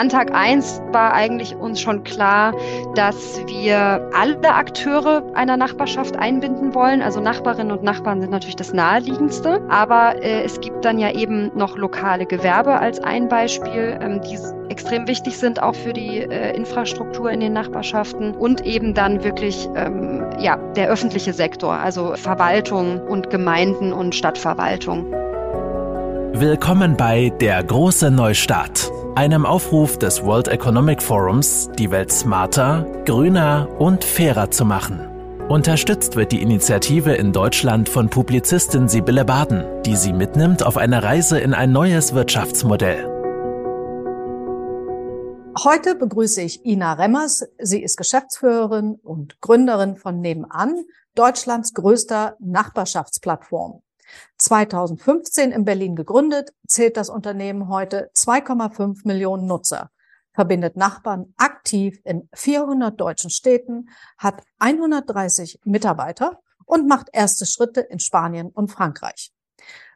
an Tag eins war eigentlich uns schon klar, dass wir alle Akteure einer Nachbarschaft einbinden wollen. Also Nachbarinnen und Nachbarn sind natürlich das naheliegendste, aber äh, es gibt dann ja eben noch lokale Gewerbe als ein Beispiel, ähm, die extrem wichtig sind auch für die äh, Infrastruktur in den Nachbarschaften und eben dann wirklich ähm, ja der öffentliche Sektor, also Verwaltung und Gemeinden und Stadtverwaltung. Willkommen bei Der große Neustart, einem Aufruf des World Economic Forums, die Welt smarter, grüner und fairer zu machen. Unterstützt wird die Initiative in Deutschland von Publizistin Sibylle Baden, die sie mitnimmt auf eine Reise in ein neues Wirtschaftsmodell. Heute begrüße ich Ina Remmers. Sie ist Geschäftsführerin und Gründerin von Nebenan, Deutschlands größter Nachbarschaftsplattform. 2015 in Berlin gegründet, zählt das Unternehmen heute 2,5 Millionen Nutzer, verbindet Nachbarn aktiv in 400 deutschen Städten, hat 130 Mitarbeiter und macht erste Schritte in Spanien und Frankreich.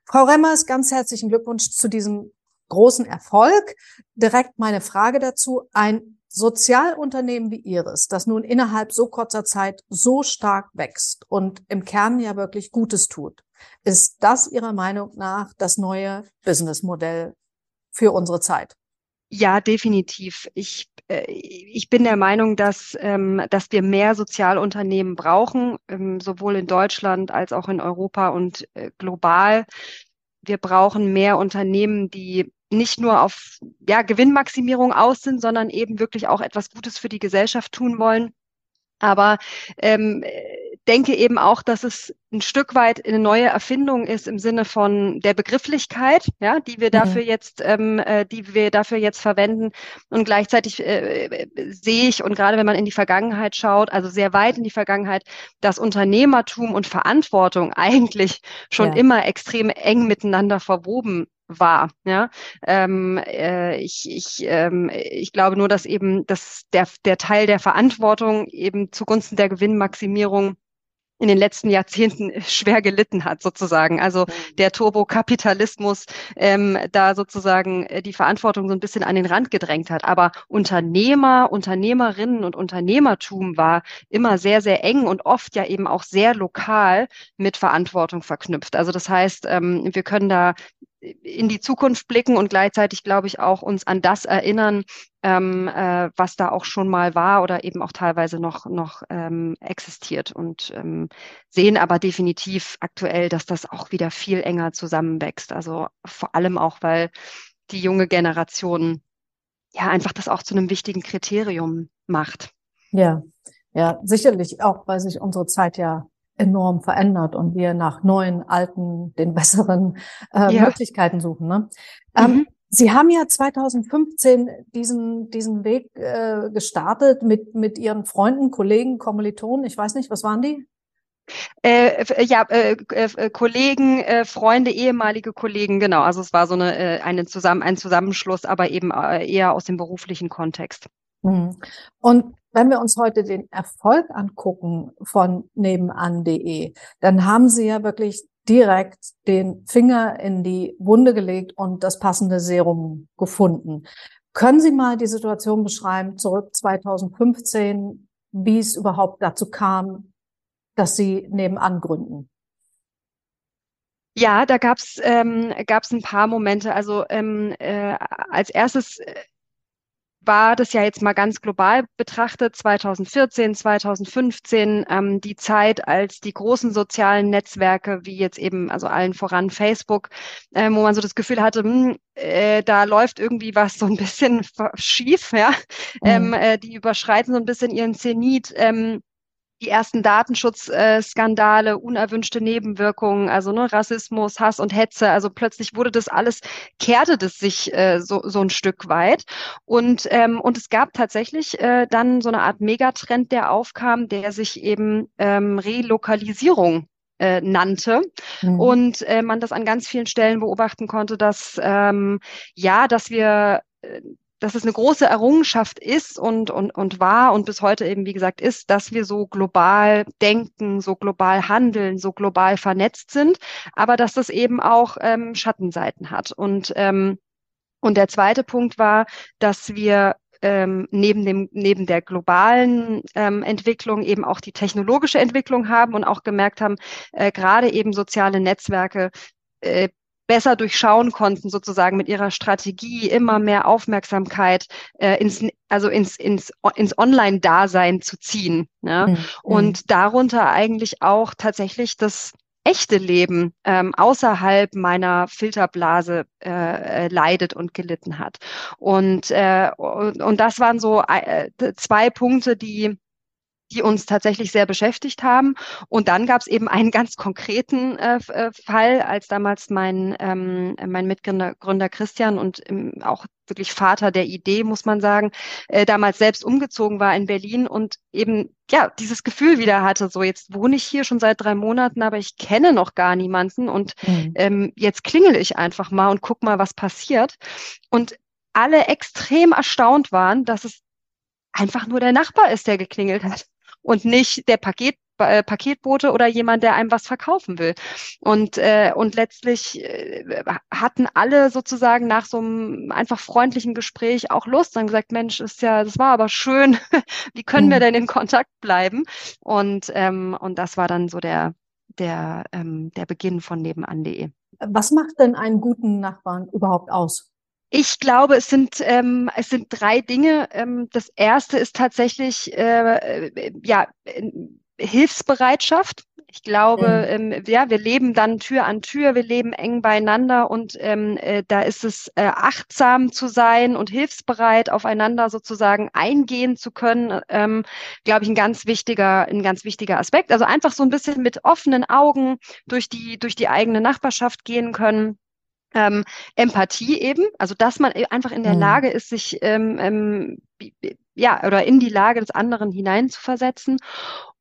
Frau Remmers, ganz herzlichen Glückwunsch zu diesem großen Erfolg. Direkt meine Frage dazu. Ein Sozialunternehmen wie Ihres, das nun innerhalb so kurzer Zeit so stark wächst und im Kern ja wirklich Gutes tut, ist das Ihrer Meinung nach das neue Businessmodell für unsere Zeit? Ja, definitiv. Ich, äh, ich bin der Meinung, dass, ähm, dass wir mehr Sozialunternehmen brauchen, ähm, sowohl in Deutschland als auch in Europa und äh, global. Wir brauchen mehr Unternehmen, die nicht nur auf ja, Gewinnmaximierung aus sind, sondern eben wirklich auch etwas Gutes für die Gesellschaft tun wollen. Aber ähm, denke eben auch, dass es ein Stück weit eine neue Erfindung ist im Sinne von der Begrifflichkeit, ja, die wir dafür mhm. jetzt, ähm, äh, die wir dafür jetzt verwenden. Und gleichzeitig äh, sehe ich und gerade wenn man in die Vergangenheit schaut, also sehr weit in die Vergangenheit, dass Unternehmertum und Verantwortung eigentlich schon ja. immer extrem eng miteinander verwoben war. Ja, ähm, äh, ich, ich, ähm, ich glaube nur, dass eben dass der, der Teil der Verantwortung eben zugunsten der Gewinnmaximierung in den letzten Jahrzehnten schwer gelitten hat, sozusagen. Also mhm. der Turbokapitalismus ähm, da sozusagen äh, die Verantwortung so ein bisschen an den Rand gedrängt hat. Aber Unternehmer, Unternehmerinnen und Unternehmertum war immer sehr, sehr eng und oft ja eben auch sehr lokal mit Verantwortung verknüpft. Also das heißt, ähm, wir können da in die Zukunft blicken und gleichzeitig, glaube ich, auch uns an das erinnern, ähm, äh, was da auch schon mal war oder eben auch teilweise noch, noch ähm, existiert und ähm, sehen aber definitiv aktuell, dass das auch wieder viel enger zusammenwächst. Also vor allem auch, weil die junge Generation ja einfach das auch zu einem wichtigen Kriterium macht. Ja, ja, sicherlich auch, weil sich unsere Zeit ja enorm verändert und wir nach neuen, alten, den besseren äh, ja. Möglichkeiten suchen. Ne? Ähm, mhm. Ähm, Sie haben ja 2015 diesen, diesen Weg äh, gestartet mit, mit Ihren Freunden, Kollegen, Kommilitonen. Ich weiß nicht, was waren die? Äh, ja, äh, äh, Kollegen, äh, Freunde, ehemalige Kollegen, genau. Also es war so eine, äh, eine zusammen, ein Zusammenschluss, aber eben äh, eher aus dem beruflichen Kontext. Mhm. Und wenn wir uns heute den Erfolg angucken von nebenan.de, dann haben Sie ja wirklich direkt den Finger in die Wunde gelegt und das passende Serum gefunden. Können Sie mal die Situation beschreiben, zurück 2015, wie es überhaupt dazu kam, dass Sie nebenan gründen? Ja, da gab's ähm, gab's ein paar Momente. Also ähm, äh, als erstes äh, war das ja jetzt mal ganz global betrachtet, 2014, 2015, ähm, die Zeit, als die großen sozialen Netzwerke, wie jetzt eben, also allen voran Facebook, äh, wo man so das Gefühl hatte, mh, hm, äh, da läuft irgendwie was so ein bisschen schief, ja. Mhm. Ähm, äh, die überschreiten so ein bisschen ihren Zenit. Ähm, die ersten Datenschutzskandale, unerwünschte Nebenwirkungen, also ne, Rassismus, Hass und Hetze. Also plötzlich wurde das alles, kehrte das sich äh, so, so ein Stück weit. Und, ähm, und es gab tatsächlich äh, dann so eine Art Megatrend, der aufkam, der sich eben ähm, Relokalisierung äh, nannte mhm. und äh, man das an ganz vielen Stellen beobachten konnte, dass ähm, ja, dass wir äh, dass es eine große Errungenschaft ist und, und, und war und bis heute eben, wie gesagt, ist, dass wir so global denken, so global handeln, so global vernetzt sind, aber dass das eben auch ähm, Schattenseiten hat. Und ähm, Und der zweite Punkt war, dass wir ähm, neben dem neben der globalen ähm, Entwicklung eben auch die technologische Entwicklung haben und auch gemerkt haben, äh, gerade eben soziale Netzwerke äh, besser durchschauen konnten, sozusagen mit ihrer Strategie immer mehr Aufmerksamkeit äh, ins, also ins, ins, ins Online-Dasein zu ziehen. Ja? Mhm. Und darunter eigentlich auch tatsächlich das echte Leben ähm, außerhalb meiner Filterblase äh, leidet und gelitten hat. Und, äh, und, und das waren so äh, zwei Punkte, die die uns tatsächlich sehr beschäftigt haben. Und dann gab es eben einen ganz konkreten äh, äh, Fall, als damals mein, ähm, mein Mitgründer Gründer Christian und ähm, auch wirklich Vater der Idee, muss man sagen, äh, damals selbst umgezogen war in Berlin und eben ja dieses Gefühl wieder hatte, so jetzt wohne ich hier schon seit drei Monaten, aber ich kenne noch gar niemanden und mhm. ähm, jetzt klingel ich einfach mal und guck mal, was passiert. Und alle extrem erstaunt waren, dass es einfach nur der Nachbar ist, der geklingelt hat und nicht der Paket äh, Paketbote oder jemand, der einem was verkaufen will. Und, äh, und letztlich äh, hatten alle sozusagen nach so einem einfach freundlichen Gespräch auch Lust und gesagt, Mensch, ist ja, das war aber schön. Wie können mhm. wir denn in Kontakt bleiben? Und, ähm, und das war dann so der, der, ähm, der Beginn von nebenan.de. Was macht denn einen guten Nachbarn überhaupt aus? Ich glaube, es sind, ähm, es sind drei Dinge. Ähm, das erste ist tatsächlich äh, ja, Hilfsbereitschaft. Ich glaube, mhm. ähm, ja, wir leben dann Tür an Tür, wir leben eng beieinander und ähm, äh, da ist es äh, achtsam zu sein und hilfsbereit aufeinander sozusagen eingehen zu können, ähm, glaube ich, ein ganz wichtiger, ein ganz wichtiger Aspekt. Also einfach so ein bisschen mit offenen Augen durch die durch die eigene Nachbarschaft gehen können ähm, Empathie eben, also dass man einfach in der mhm. Lage ist, sich ähm, ähm, ja oder in die Lage des anderen hineinzuversetzen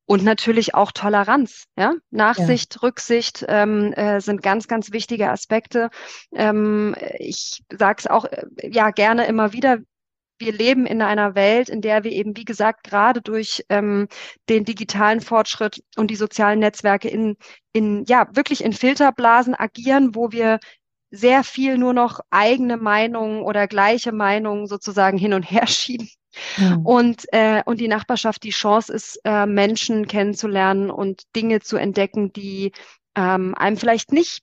und natürlich auch Toleranz, ja, Nachsicht, ja. Rücksicht ähm, äh, sind ganz, ganz wichtige Aspekte. Ähm, ich sage es auch äh, ja gerne immer wieder. Wir leben in einer Welt, in der wir eben, wie gesagt, gerade durch ähm, den digitalen Fortschritt und die sozialen Netzwerke in, in, ja, wirklich in Filterblasen agieren, wo wir sehr viel nur noch eigene Meinungen oder gleiche Meinungen sozusagen hin und her schieben. Mhm. Und, äh, und die Nachbarschaft die Chance ist, äh, Menschen kennenzulernen und Dinge zu entdecken, die ähm, einem vielleicht nicht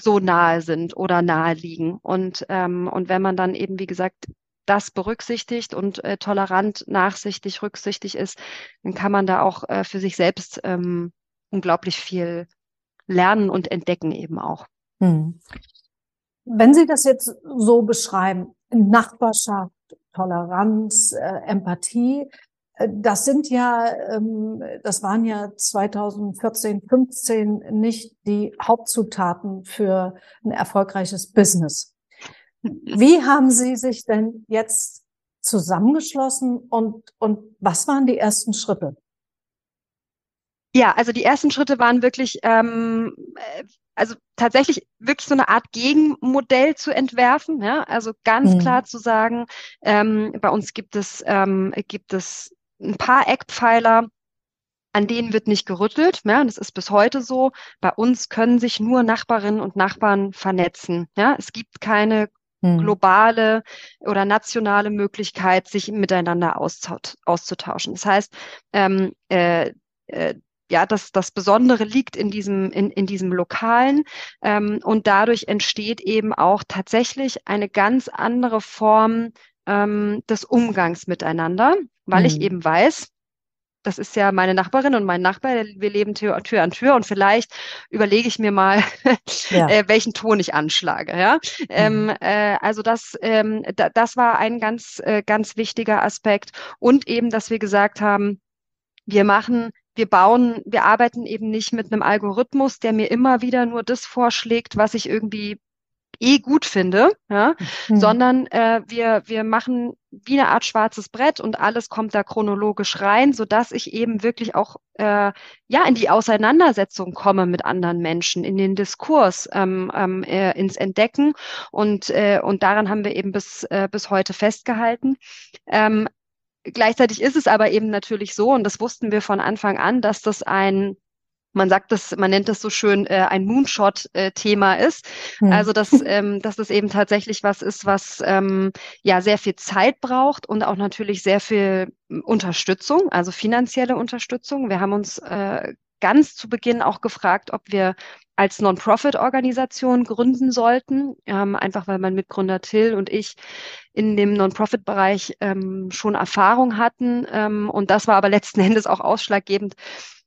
so nahe sind oder nahe liegen. Und, ähm, und wenn man dann eben, wie gesagt, das berücksichtigt und äh, tolerant, nachsichtig, rücksichtig ist, dann kann man da auch äh, für sich selbst ähm, unglaublich viel lernen und entdecken eben auch. Hm. Wenn Sie das jetzt so beschreiben, Nachbarschaft, Toleranz, äh, Empathie, äh, das sind ja, ähm, das waren ja 2014, 15 nicht die Hauptzutaten für ein erfolgreiches Business. Wie haben Sie sich denn jetzt zusammengeschlossen und, und was waren die ersten Schritte? Ja, also die ersten Schritte waren wirklich ähm, also tatsächlich wirklich so eine Art Gegenmodell zu entwerfen. Ja? Also ganz mhm. klar zu sagen, ähm, bei uns gibt es, ähm, gibt es ein paar Eckpfeiler, an denen wird nicht gerüttelt. Ja, das ist bis heute so. Bei uns können sich nur Nachbarinnen und Nachbarn vernetzen. Ja, es gibt keine mhm. globale oder nationale Möglichkeit, sich miteinander auszutauschen. Das heißt, ähm, äh, äh, ja, das, das Besondere liegt in diesem, in, in diesem Lokalen ähm, und dadurch entsteht eben auch tatsächlich eine ganz andere Form ähm, des Umgangs miteinander, weil mhm. ich eben weiß, das ist ja meine Nachbarin und mein Nachbar, wir leben Tür, Tür an Tür und vielleicht überlege ich mir mal, ja. äh, welchen Ton ich anschlage. Ja? Ähm, mhm. Ähm, äh, also das, ähm, da, das war ein ganz, äh, ganz wichtiger Aspekt und eben, dass wir gesagt haben, wir machen wir bauen, wir arbeiten eben nicht mit einem Algorithmus, der mir immer wieder nur das vorschlägt, was ich irgendwie eh gut finde, ja, mhm. sondern äh, wir, wir machen wie eine Art schwarzes Brett und alles kommt da chronologisch rein, so dass ich eben wirklich auch äh, ja in die Auseinandersetzung komme mit anderen Menschen, in den Diskurs, ähm, ähm, äh, ins Entdecken und äh, und daran haben wir eben bis äh, bis heute festgehalten. Ähm, Gleichzeitig ist es aber eben natürlich so, und das wussten wir von Anfang an, dass das ein man sagt das, man nennt das so schön, äh, ein Moonshot-Thema ist. Mhm. Also dass, ähm, dass es eben tatsächlich was ist, was ähm, ja sehr viel Zeit braucht und auch natürlich sehr viel Unterstützung, also finanzielle Unterstützung. Wir haben uns äh, ganz zu Beginn auch gefragt, ob wir als Non-Profit-Organisation gründen sollten, ähm, einfach weil mein Mitgründer Till und ich in dem Non-Profit-Bereich ähm, schon Erfahrung hatten. Ähm, und das war aber letzten Endes auch ausschlaggebend,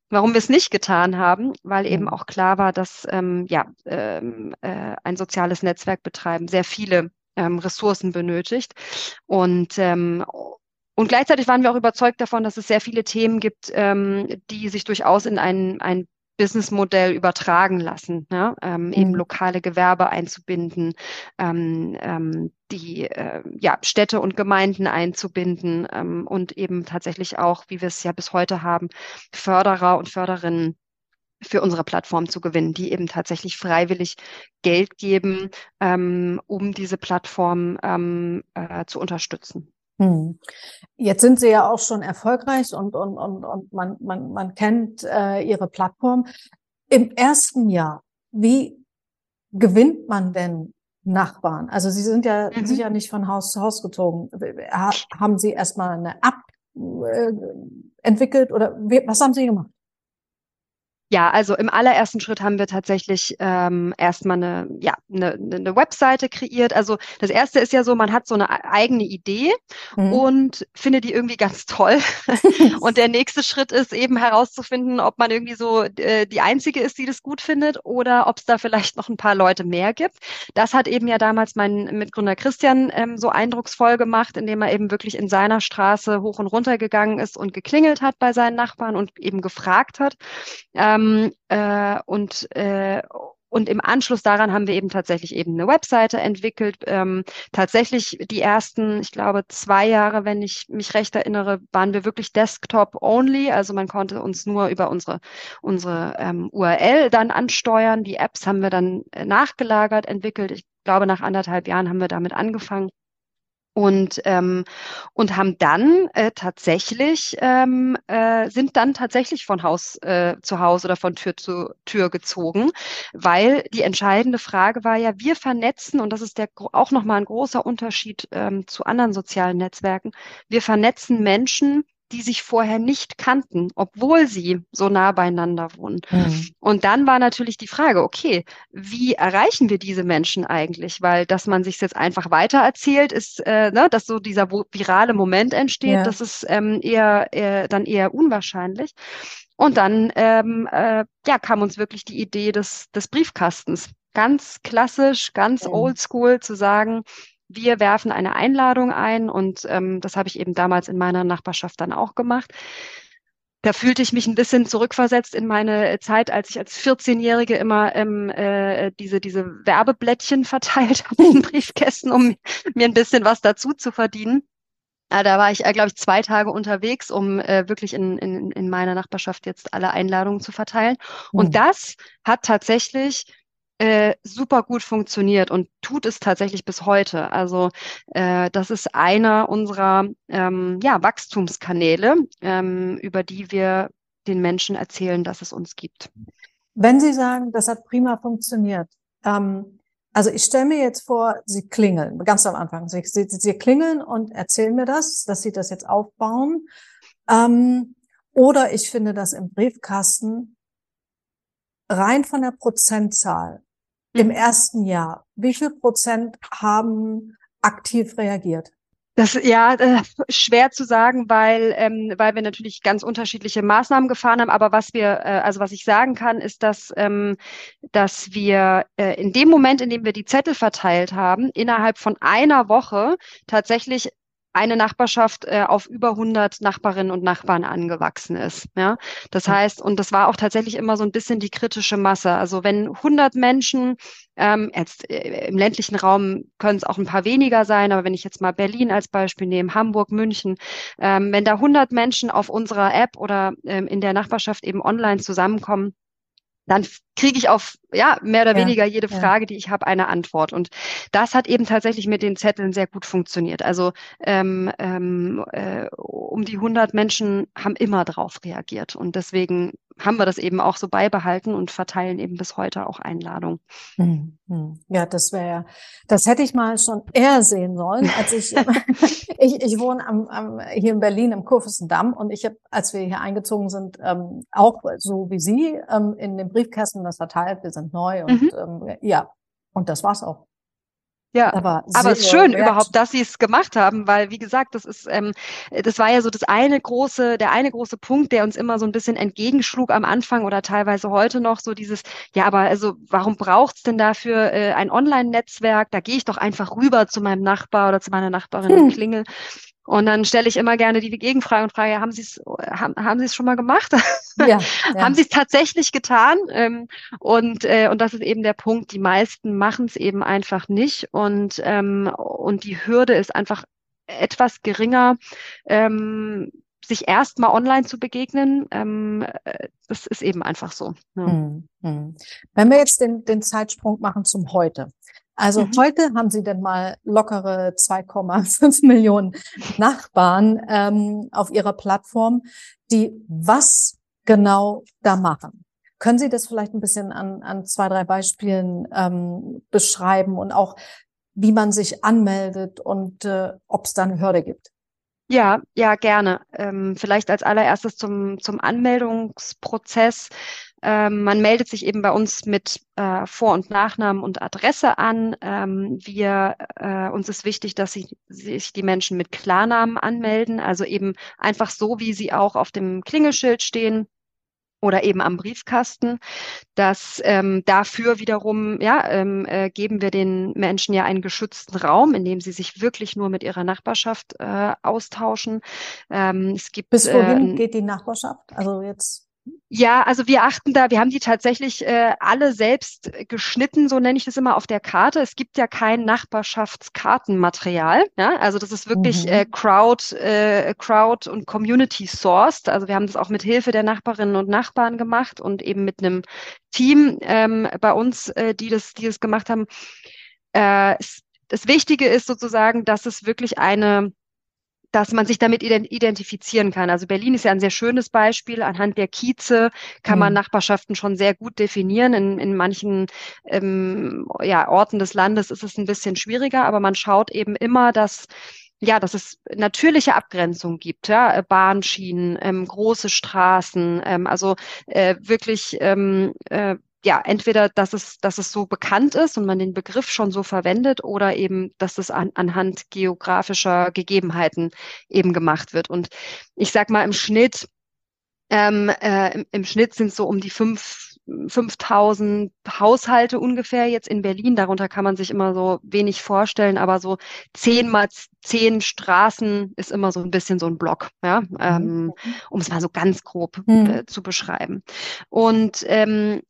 warum wir es nicht getan haben, weil eben mhm. auch klar war, dass ähm, ja, ähm, äh, ein soziales Netzwerk betreiben sehr viele ähm, Ressourcen benötigt. Und und gleichzeitig waren wir auch überzeugt davon, dass es sehr viele Themen gibt, ähm, die sich durchaus in ein, ein Businessmodell übertragen lassen, ja? ähm, mhm. eben lokale Gewerbe einzubinden, ähm, ähm, die äh, ja, Städte und Gemeinden einzubinden ähm, und eben tatsächlich auch, wie wir es ja bis heute haben, Förderer und Förderinnen für unsere Plattform zu gewinnen, die eben tatsächlich freiwillig Geld geben, ähm, um diese Plattform ähm, äh, zu unterstützen. Hm. Jetzt sind Sie ja auch schon erfolgreich und, und, und, und man, man, man kennt äh, Ihre Plattform. Im ersten Jahr, wie gewinnt man denn Nachbarn? Also Sie sind ja mhm. sicher nicht von Haus zu Haus gezogen. Haben Sie erstmal eine App äh, entwickelt oder was haben Sie gemacht? Ja, also im allerersten Schritt haben wir tatsächlich ähm, erstmal eine, ja, eine, eine Webseite kreiert. Also das erste ist ja so, man hat so eine eigene Idee mhm. und findet die irgendwie ganz toll. und der nächste Schritt ist eben herauszufinden, ob man irgendwie so äh, die einzige ist, die das gut findet oder ob es da vielleicht noch ein paar Leute mehr gibt. Das hat eben ja damals mein Mitgründer Christian ähm, so eindrucksvoll gemacht, indem er eben wirklich in seiner Straße hoch und runter gegangen ist und geklingelt hat bei seinen Nachbarn und eben gefragt hat. Ähm, ähm, äh, und äh, und im Anschluss daran haben wir eben tatsächlich eben eine Webseite entwickelt. Ähm, tatsächlich die ersten, ich glaube, zwei Jahre, wenn ich mich recht erinnere, waren wir wirklich Desktop-only. Also man konnte uns nur über unsere, unsere ähm, URL dann ansteuern. Die Apps haben wir dann äh, nachgelagert, entwickelt. Ich glaube, nach anderthalb Jahren haben wir damit angefangen und ähm, und haben dann äh, tatsächlich ähm, äh, sind dann tatsächlich von Haus äh, zu Haus oder von Tür zu Tür gezogen, weil die entscheidende Frage war ja, wir vernetzen und das ist der auch noch mal ein großer Unterschied ähm, zu anderen sozialen Netzwerken. Wir vernetzen Menschen die sich vorher nicht kannten, obwohl sie so nah beieinander wohnen. Mhm. Und dann war natürlich die Frage, okay, wie erreichen wir diese Menschen eigentlich? Weil, dass man sich jetzt einfach weitererzählt, ist, äh, ne, dass so dieser virale Moment entsteht, ja. das ist ähm, eher, eher dann eher unwahrscheinlich. Und dann ähm, äh, ja, kam uns wirklich die Idee des, des Briefkastens. Ganz klassisch, ganz mhm. oldschool zu sagen, wir werfen eine Einladung ein und ähm, das habe ich eben damals in meiner Nachbarschaft dann auch gemacht. Da fühlte ich mich ein bisschen zurückversetzt in meine Zeit, als ich als 14-Jährige immer ähm, äh, diese, diese Werbeblättchen verteilt habe in Briefkästen, um mir ein bisschen was dazu zu verdienen. Äh, da war ich, äh, glaube ich, zwei Tage unterwegs, um äh, wirklich in, in, in meiner Nachbarschaft jetzt alle Einladungen zu verteilen. Mhm. Und hm. das hat tatsächlich äh, super gut funktioniert und tut es tatsächlich bis heute. Also äh, das ist einer unserer ähm, ja, Wachstumskanäle, ähm, über die wir den Menschen erzählen, dass es uns gibt. Wenn Sie sagen, das hat prima funktioniert, ähm, also ich stelle mir jetzt vor, Sie klingeln, ganz am Anfang. Sie, Sie, Sie klingeln und erzählen mir das, dass Sie das jetzt aufbauen. Ähm, oder ich finde das im Briefkasten rein von der Prozentzahl im mhm. ersten Jahr, wie viel Prozent haben aktiv reagiert? Das ja äh, schwer zu sagen, weil ähm, weil wir natürlich ganz unterschiedliche Maßnahmen gefahren haben. Aber was wir äh, also was ich sagen kann, ist, dass ähm, dass wir äh, in dem Moment, in dem wir die Zettel verteilt haben, innerhalb von einer Woche tatsächlich eine Nachbarschaft äh, auf über 100 Nachbarinnen und Nachbarn angewachsen ist. Ja, das heißt, und das war auch tatsächlich immer so ein bisschen die kritische Masse. Also wenn 100 Menschen ähm, jetzt äh, im ländlichen Raum können es auch ein paar weniger sein, aber wenn ich jetzt mal Berlin als Beispiel nehme, Hamburg, München, ähm, wenn da 100 Menschen auf unserer App oder ähm, in der Nachbarschaft eben online zusammenkommen, dann kriege ich auf ja mehr oder ja, weniger jede Frage, ja. die ich habe, eine Antwort. Und das hat eben tatsächlich mit den Zetteln sehr gut funktioniert. Also ähm, ähm, äh, um die 100 Menschen haben immer drauf reagiert und deswegen haben wir das eben auch so beibehalten und verteilen eben bis heute auch Einladungen. Hm, hm. Ja, das wäre, das hätte ich mal schon eher sehen sollen, als ich, ich, ich wohne am, am, hier in Berlin im Kurfürstendamm und ich habe, als wir hier eingezogen sind, ähm, auch so wie Sie ähm, in den Briefkästen das verteilt. Wir sind neu und mhm. ähm, ja, und das war's auch. Ja, aber, aber es ist schön wert. überhaupt, dass sie es gemacht haben, weil wie gesagt, das ist, ähm, das war ja so das eine große, der eine große Punkt, der uns immer so ein bisschen entgegenschlug am Anfang oder teilweise heute noch, so dieses, ja, aber also warum braucht's denn dafür äh, ein Online-Netzwerk? Da gehe ich doch einfach rüber zu meinem Nachbar oder zu meiner Nachbarin hm. und klingel. Und dann stelle ich immer gerne die Gegenfrage und frage, haben Sie es haben, haben Sie es schon mal gemacht? Ja, ja. haben Sie es tatsächlich getan? Ähm, und, äh, und das ist eben der Punkt, die meisten machen es eben einfach nicht. Und, ähm, und die Hürde ist einfach etwas geringer, ähm, sich erstmal online zu begegnen. Ähm, äh, das ist eben einfach so. Ja. Hm, hm. Wenn wir jetzt den, den Zeitsprung machen zum Heute. Also mhm. heute haben Sie denn mal lockere 2,5 Millionen Nachbarn ähm, auf Ihrer Plattform, die was genau da machen. Können Sie das vielleicht ein bisschen an, an zwei, drei Beispielen ähm, beschreiben und auch, wie man sich anmeldet und äh, ob es da eine Hürde gibt? Ja, ja, gerne. Ähm, vielleicht als allererstes zum, zum Anmeldungsprozess. Ähm, man meldet sich eben bei uns mit äh, Vor- und Nachnamen und Adresse an. Ähm, wir, äh, uns ist wichtig, dass sich, sich die Menschen mit Klarnamen anmelden, also eben einfach so, wie sie auch auf dem Klingelschild stehen oder eben am Briefkasten. Das ähm, dafür wiederum, ja, ähm, äh, geben wir den Menschen ja einen geschützten Raum, in dem sie sich wirklich nur mit ihrer Nachbarschaft äh, austauschen. Ähm, es gibt, Bis wohin äh, geht die Nachbarschaft? Also jetzt ja, also wir achten da, wir haben die tatsächlich äh, alle selbst geschnitten, so nenne ich das immer auf der Karte. Es gibt ja kein Nachbarschaftskartenmaterial. Ja? Also das ist wirklich mhm. äh, Crowd, äh, Crowd und Community sourced. Also wir haben das auch mit Hilfe der Nachbarinnen und Nachbarn gemacht und eben mit einem Team ähm, bei uns, äh, die das, die das gemacht haben. Äh, das Wichtige ist sozusagen, dass es wirklich eine dass man sich damit identifizieren kann. Also Berlin ist ja ein sehr schönes Beispiel. Anhand der Kieze kann man mhm. Nachbarschaften schon sehr gut definieren. In, in manchen ähm, ja, Orten des Landes ist es ein bisschen schwieriger, aber man schaut eben immer, dass ja, dass es natürliche Abgrenzung gibt, ja, Bahnschienen, ähm, große Straßen, ähm, also äh, wirklich ähm, äh, ja, entweder, dass es, dass es so bekannt ist und man den Begriff schon so verwendet oder eben, dass es an, anhand geografischer Gegebenheiten eben gemacht wird. Und ich sag mal, im Schnitt, ähm, äh, im, im Schnitt sind so um die fünf 5000 Haushalte ungefähr jetzt in Berlin. Darunter kann man sich immer so wenig vorstellen, aber so zehn mal zehn Straßen ist immer so ein bisschen so ein Block, ja, mhm. ähm, um es mal so ganz grob mhm. äh, zu beschreiben. Und ähm,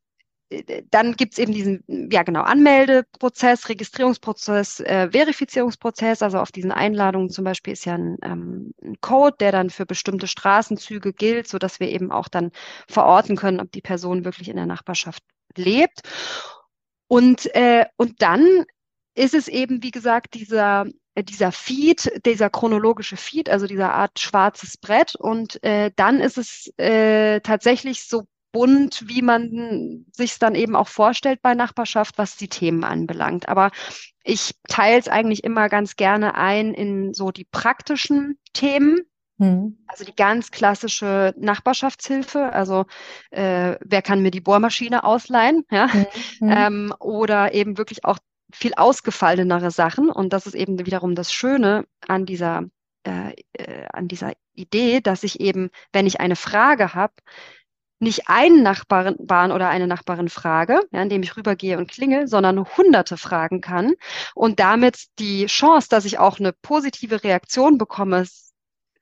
dann gibt es eben diesen, ja genau, Anmeldeprozess, Registrierungsprozess, äh, Verifizierungsprozess. Also auf diesen Einladungen zum Beispiel ist ja ein, ähm, ein, Code, der dann für bestimmte Straßenzüge gilt, so dass wir eben auch dann verorten können, ob die Person wirklich in der Nachbarschaft lebt. Und, äh, und dann ist es eben, wie gesagt, dieser äh, dieser Feed, dieser chronologische Feed, also dieser Art schwarzes Brett. Und äh, dann ist es äh, tatsächlich so bunt, wie man sich dann eben auch vorstellt bei Nachbarschaft, was die Themen anbelangt. Aber ich teile es eigentlich immer ganz gerne ein in so die praktischen Themen. Mhm. Also die ganz klassische Nachbarschaftshilfe, also äh, wer kann mir die Bohrmaschine ausleihen, ja, mhm. ähm, oder eben wirklich auch viel ausgefallenere Sachen. Und das ist eben wiederum das Schöne an dieser äh, äh, an dieser Idee, dass ich eben, wenn ich eine Frage habe, nicht einen Nachbarn oder eine Nachbarin frage, ja, indem ich rübergehe und klingel, sondern hunderte fragen kann und damit die Chance, dass ich auch eine positive Reaktion bekomme,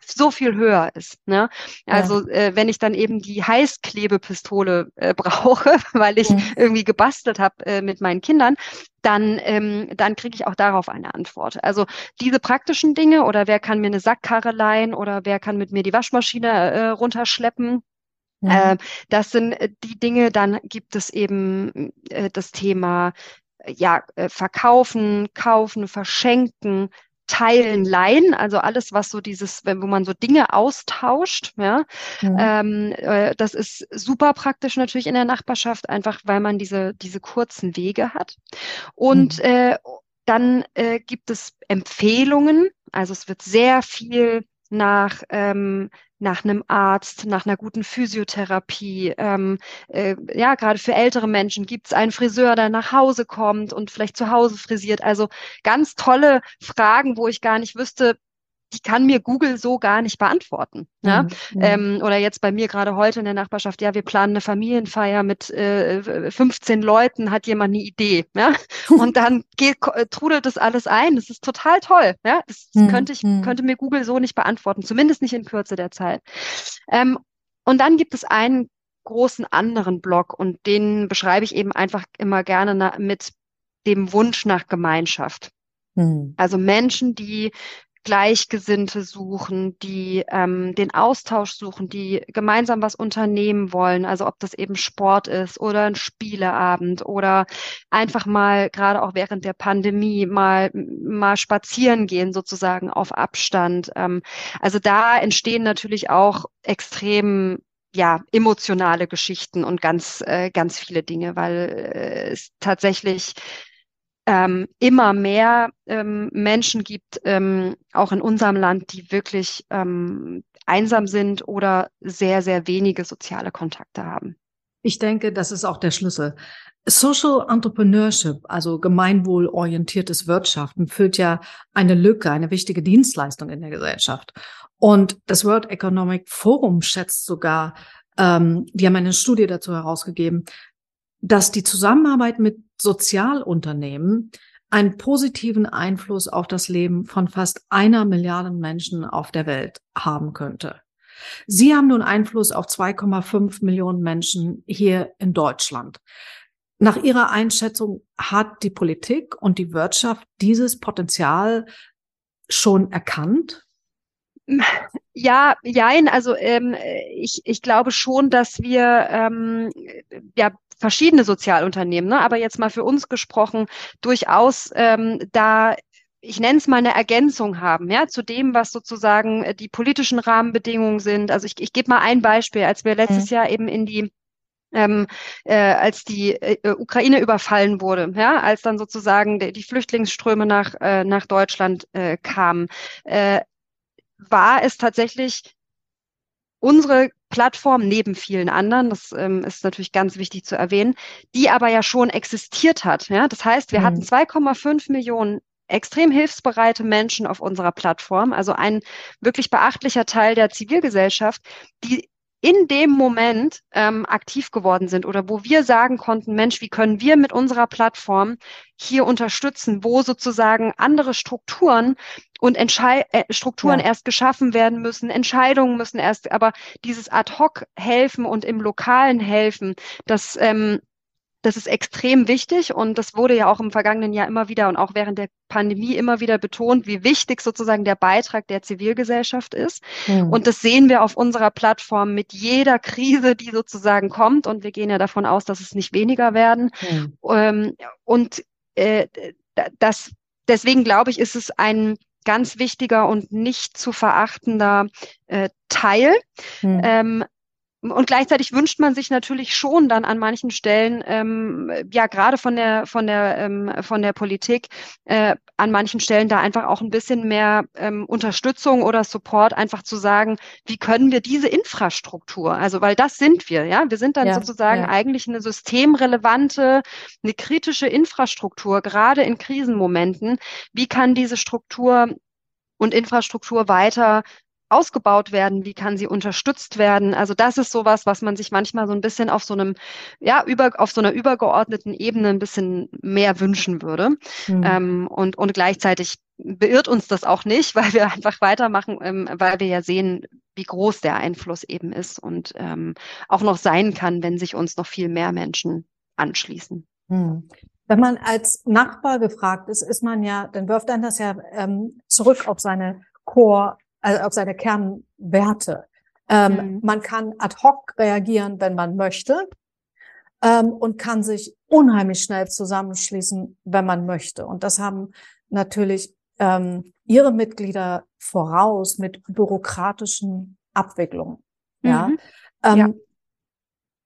so viel höher ist. Ne? Also ja. äh, wenn ich dann eben die Heißklebepistole äh, brauche, weil ich mhm. irgendwie gebastelt habe äh, mit meinen Kindern, dann, ähm, dann kriege ich auch darauf eine Antwort. Also diese praktischen Dinge oder wer kann mir eine Sackkarre leihen oder wer kann mit mir die Waschmaschine äh, runterschleppen, Mhm. Äh, das sind äh, die Dinge. Dann gibt es eben äh, das Thema äh, ja, äh, verkaufen, kaufen, verschenken, Teilen, Leihen, also alles, was so dieses, wenn wo man so Dinge austauscht, ja, mhm. ähm, äh, das ist super praktisch natürlich in der Nachbarschaft, einfach weil man diese diese kurzen Wege hat. Und mhm. äh, dann äh, gibt es Empfehlungen, also es wird sehr viel nach ähm, nach einem Arzt, nach einer guten Physiotherapie. Ähm, äh, ja, gerade für ältere Menschen gibt es einen Friseur, der nach Hause kommt und vielleicht zu Hause frisiert. Also ganz tolle Fragen, wo ich gar nicht wüsste, die kann mir Google so gar nicht beantworten. Ja? Mhm. Ähm, oder jetzt bei mir gerade heute in der Nachbarschaft, ja, wir planen eine Familienfeier mit äh, 15 Leuten, hat jemand eine Idee. Ja? Und dann geht, trudelt das alles ein. Das ist total toll. Ja? Das mhm. könnte ich, mhm. könnte mir Google so nicht beantworten, zumindest nicht in Kürze der Zeit. Ähm, und dann gibt es einen großen anderen Block und den beschreibe ich eben einfach immer gerne mit dem Wunsch nach Gemeinschaft. Mhm. Also Menschen, die Gleichgesinnte suchen, die ähm, den Austausch suchen, die gemeinsam was unternehmen wollen. Also ob das eben Sport ist oder ein Spieleabend oder einfach mal gerade auch während der Pandemie mal mal spazieren gehen sozusagen auf Abstand. Ähm, also da entstehen natürlich auch extrem ja, emotionale Geschichten und ganz, äh, ganz viele Dinge, weil äh, es tatsächlich ähm, immer mehr ähm, Menschen gibt, ähm, auch in unserem Land, die wirklich ähm, einsam sind oder sehr, sehr wenige soziale Kontakte haben. Ich denke, das ist auch der Schlüssel. Social Entrepreneurship, also gemeinwohlorientiertes Wirtschaften, füllt ja eine Lücke, eine wichtige Dienstleistung in der Gesellschaft. Und das World Economic Forum schätzt sogar, ähm, die haben eine Studie dazu herausgegeben, dass die Zusammenarbeit mit Sozialunternehmen einen positiven Einfluss auf das Leben von fast einer Milliarde Menschen auf der Welt haben könnte. Sie haben nun Einfluss auf 2,5 Millionen Menschen hier in Deutschland. Nach Ihrer Einschätzung hat die Politik und die Wirtschaft dieses Potenzial schon erkannt? Ja, jein. Also ähm, ich, ich glaube schon, dass wir ähm, ja verschiedene Sozialunternehmen, ne? aber jetzt mal für uns gesprochen, durchaus ähm, da ich nenne es mal eine Ergänzung haben, ja, zu dem, was sozusagen äh, die politischen Rahmenbedingungen sind. Also ich, ich gebe mal ein Beispiel, als wir letztes mhm. Jahr eben in die ähm, äh, als die äh, Ukraine überfallen wurde, ja, als dann sozusagen die, die Flüchtlingsströme nach, äh, nach Deutschland äh, kamen, äh, war es tatsächlich unsere Plattform neben vielen anderen, das ähm, ist natürlich ganz wichtig zu erwähnen, die aber ja schon existiert hat. Ja? Das heißt, wir mhm. hatten 2,5 Millionen extrem hilfsbereite Menschen auf unserer Plattform, also ein wirklich beachtlicher Teil der Zivilgesellschaft, die in dem Moment ähm, aktiv geworden sind oder wo wir sagen konnten, Mensch, wie können wir mit unserer Plattform hier unterstützen, wo sozusagen andere Strukturen und Entschei äh, Strukturen ja. erst geschaffen werden müssen, Entscheidungen müssen erst, aber dieses Ad-hoc helfen und im Lokalen helfen, das ähm, das ist extrem wichtig und das wurde ja auch im vergangenen Jahr immer wieder und auch während der Pandemie immer wieder betont, wie wichtig sozusagen der Beitrag der Zivilgesellschaft ist. Mhm. Und das sehen wir auf unserer Plattform mit jeder Krise, die sozusagen kommt. Und wir gehen ja davon aus, dass es nicht weniger werden. Mhm. Ähm, und äh, das, deswegen glaube ich, ist es ein ganz wichtiger und nicht zu verachtender äh, Teil. Mhm. Ähm, und gleichzeitig wünscht man sich natürlich schon dann an manchen Stellen, ähm, ja gerade von der von der ähm, von der Politik, äh, an manchen Stellen da einfach auch ein bisschen mehr ähm, Unterstützung oder Support, einfach zu sagen, wie können wir diese Infrastruktur, also weil das sind wir, ja, wir sind dann ja, sozusagen ja. eigentlich eine systemrelevante, eine kritische Infrastruktur, gerade in Krisenmomenten. Wie kann diese Struktur und Infrastruktur weiter ausgebaut werden, wie kann sie unterstützt werden. Also das ist sowas, was man sich manchmal so ein bisschen auf so einem, ja, über, auf so einer übergeordneten Ebene ein bisschen mehr wünschen würde. Mhm. Ähm, und, und gleichzeitig beirrt uns das auch nicht, weil wir einfach weitermachen, ähm, weil wir ja sehen, wie groß der Einfluss eben ist und ähm, auch noch sein kann, wenn sich uns noch viel mehr Menschen anschließen. Mhm. Wenn man als Nachbar gefragt ist, ist man ja, dann wirft dann das ja ähm, zurück auf seine Core also auf seine Kernwerte. Ähm, mhm. Man kann ad hoc reagieren, wenn man möchte, ähm, und kann sich unheimlich schnell zusammenschließen, wenn man möchte. Und das haben natürlich ähm, ihre Mitglieder voraus mit bürokratischen Abwicklungen. Ja. Mhm. Ähm, ja.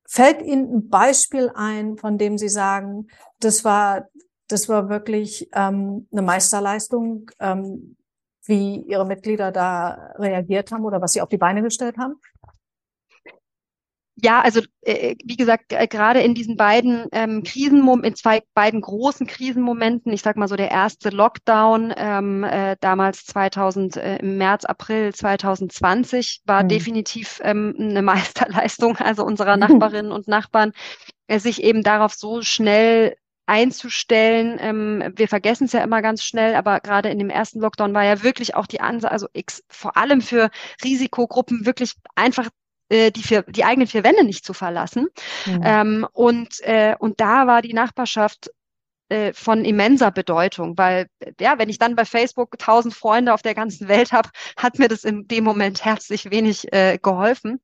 Fällt Ihnen ein Beispiel ein, von dem Sie sagen, das war, das war wirklich ähm, eine Meisterleistung, ähm, wie Ihre Mitglieder da reagiert haben oder was Sie auf die Beine gestellt haben? Ja, also äh, wie gesagt, äh, gerade in diesen beiden ähm, Krisenmomenten, in zwei beiden großen Krisenmomenten, ich sag mal so der erste Lockdown ähm, äh, damals 2000 äh, im März April 2020 war mhm. definitiv ähm, eine Meisterleistung also unserer Nachbarinnen und Nachbarn, äh, sich eben darauf so schnell einzustellen. Ähm, wir vergessen es ja immer ganz schnell, aber gerade in dem ersten Lockdown war ja wirklich auch die Ansage, also X, vor allem für Risikogruppen wirklich einfach äh, die, vier, die eigenen vier Wände nicht zu verlassen. Mhm. Ähm, und, äh, und da war die Nachbarschaft äh, von immenser Bedeutung, weil ja, wenn ich dann bei Facebook tausend Freunde auf der ganzen Welt habe, hat mir das in dem Moment herzlich wenig äh, geholfen.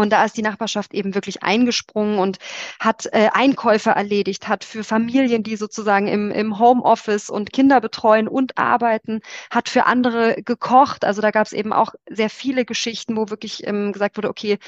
Und da ist die Nachbarschaft eben wirklich eingesprungen und hat äh, Einkäufe erledigt, hat für Familien, die sozusagen im, im Homeoffice und Kinder betreuen und arbeiten, hat für andere gekocht. Also da gab es eben auch sehr viele Geschichten, wo wirklich ähm, gesagt wurde, okay,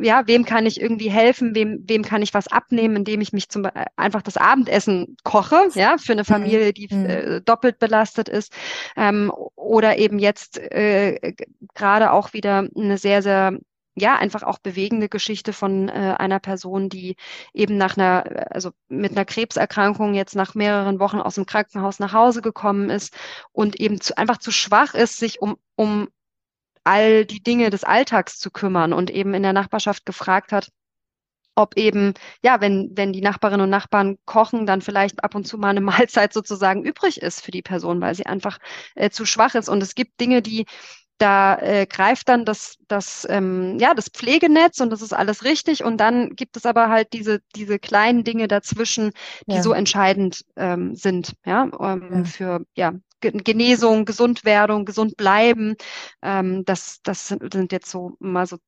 ja, wem kann ich irgendwie helfen, wem, wem kann ich was abnehmen, indem ich mich zum äh, einfach das Abendessen koche, ja, für eine mhm. Familie, die mhm. äh, doppelt belastet ist. Ähm, oder eben jetzt äh, gerade auch wieder eine sehr, sehr ja, einfach auch bewegende Geschichte von äh, einer Person, die eben nach einer, also mit einer Krebserkrankung jetzt nach mehreren Wochen aus dem Krankenhaus nach Hause gekommen ist und eben zu, einfach zu schwach ist, sich um, um all die Dinge des Alltags zu kümmern und eben in der Nachbarschaft gefragt hat, ob eben, ja, wenn, wenn die Nachbarinnen und Nachbarn kochen, dann vielleicht ab und zu mal eine Mahlzeit sozusagen übrig ist für die Person, weil sie einfach äh, zu schwach ist. Und es gibt Dinge, die, da äh, greift dann das, das, ähm, ja, das Pflegenetz und das ist alles richtig. Und dann gibt es aber halt diese, diese kleinen Dinge dazwischen, die ja. so entscheidend ähm, sind, ja, ähm, ja. für ja, Genesung, Gesundwerdung, gesund bleiben. Ähm, das, das sind jetzt so mal so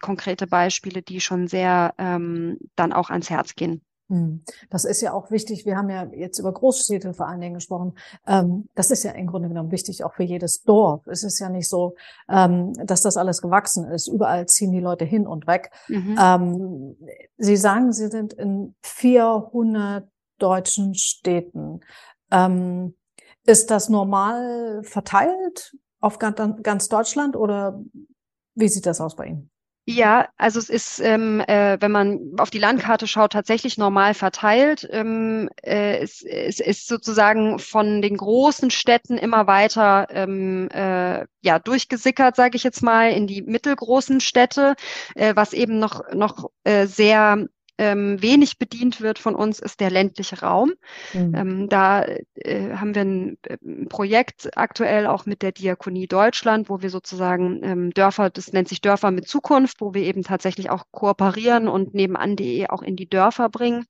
konkrete Beispiele, die schon sehr ähm, dann auch ans Herz gehen. Hm. Das ist ja auch wichtig. Wir haben ja jetzt über Großstädte vor allen Dingen gesprochen. Ähm, das ist ja im Grunde genommen wichtig, auch für jedes Dorf. Es ist ja nicht so, ähm, dass das alles gewachsen ist. Überall ziehen die Leute hin und weg. Mhm. Ähm, Sie sagen, Sie sind in 400 deutschen Städten. Ist das normal verteilt auf ganz Deutschland oder wie sieht das aus bei Ihnen? Ja, also es ist, ähm, äh, wenn man auf die Landkarte schaut, tatsächlich normal verteilt. Ähm, äh, es, es ist sozusagen von den großen Städten immer weiter ähm, äh, ja durchgesickert, sage ich jetzt mal, in die mittelgroßen Städte, äh, was eben noch noch äh, sehr ähm, wenig bedient wird von uns, ist der ländliche Raum. Mhm. Ähm, da äh, haben wir ein, ein, Projekt aktuell auch mit der Diakonie Deutschland, wo wir sozusagen ähm, Dörfer, das nennt sich Dörfer mit Zukunft, wo wir eben tatsächlich auch kooperieren und nebenan.de auch in die Dörfer bringen.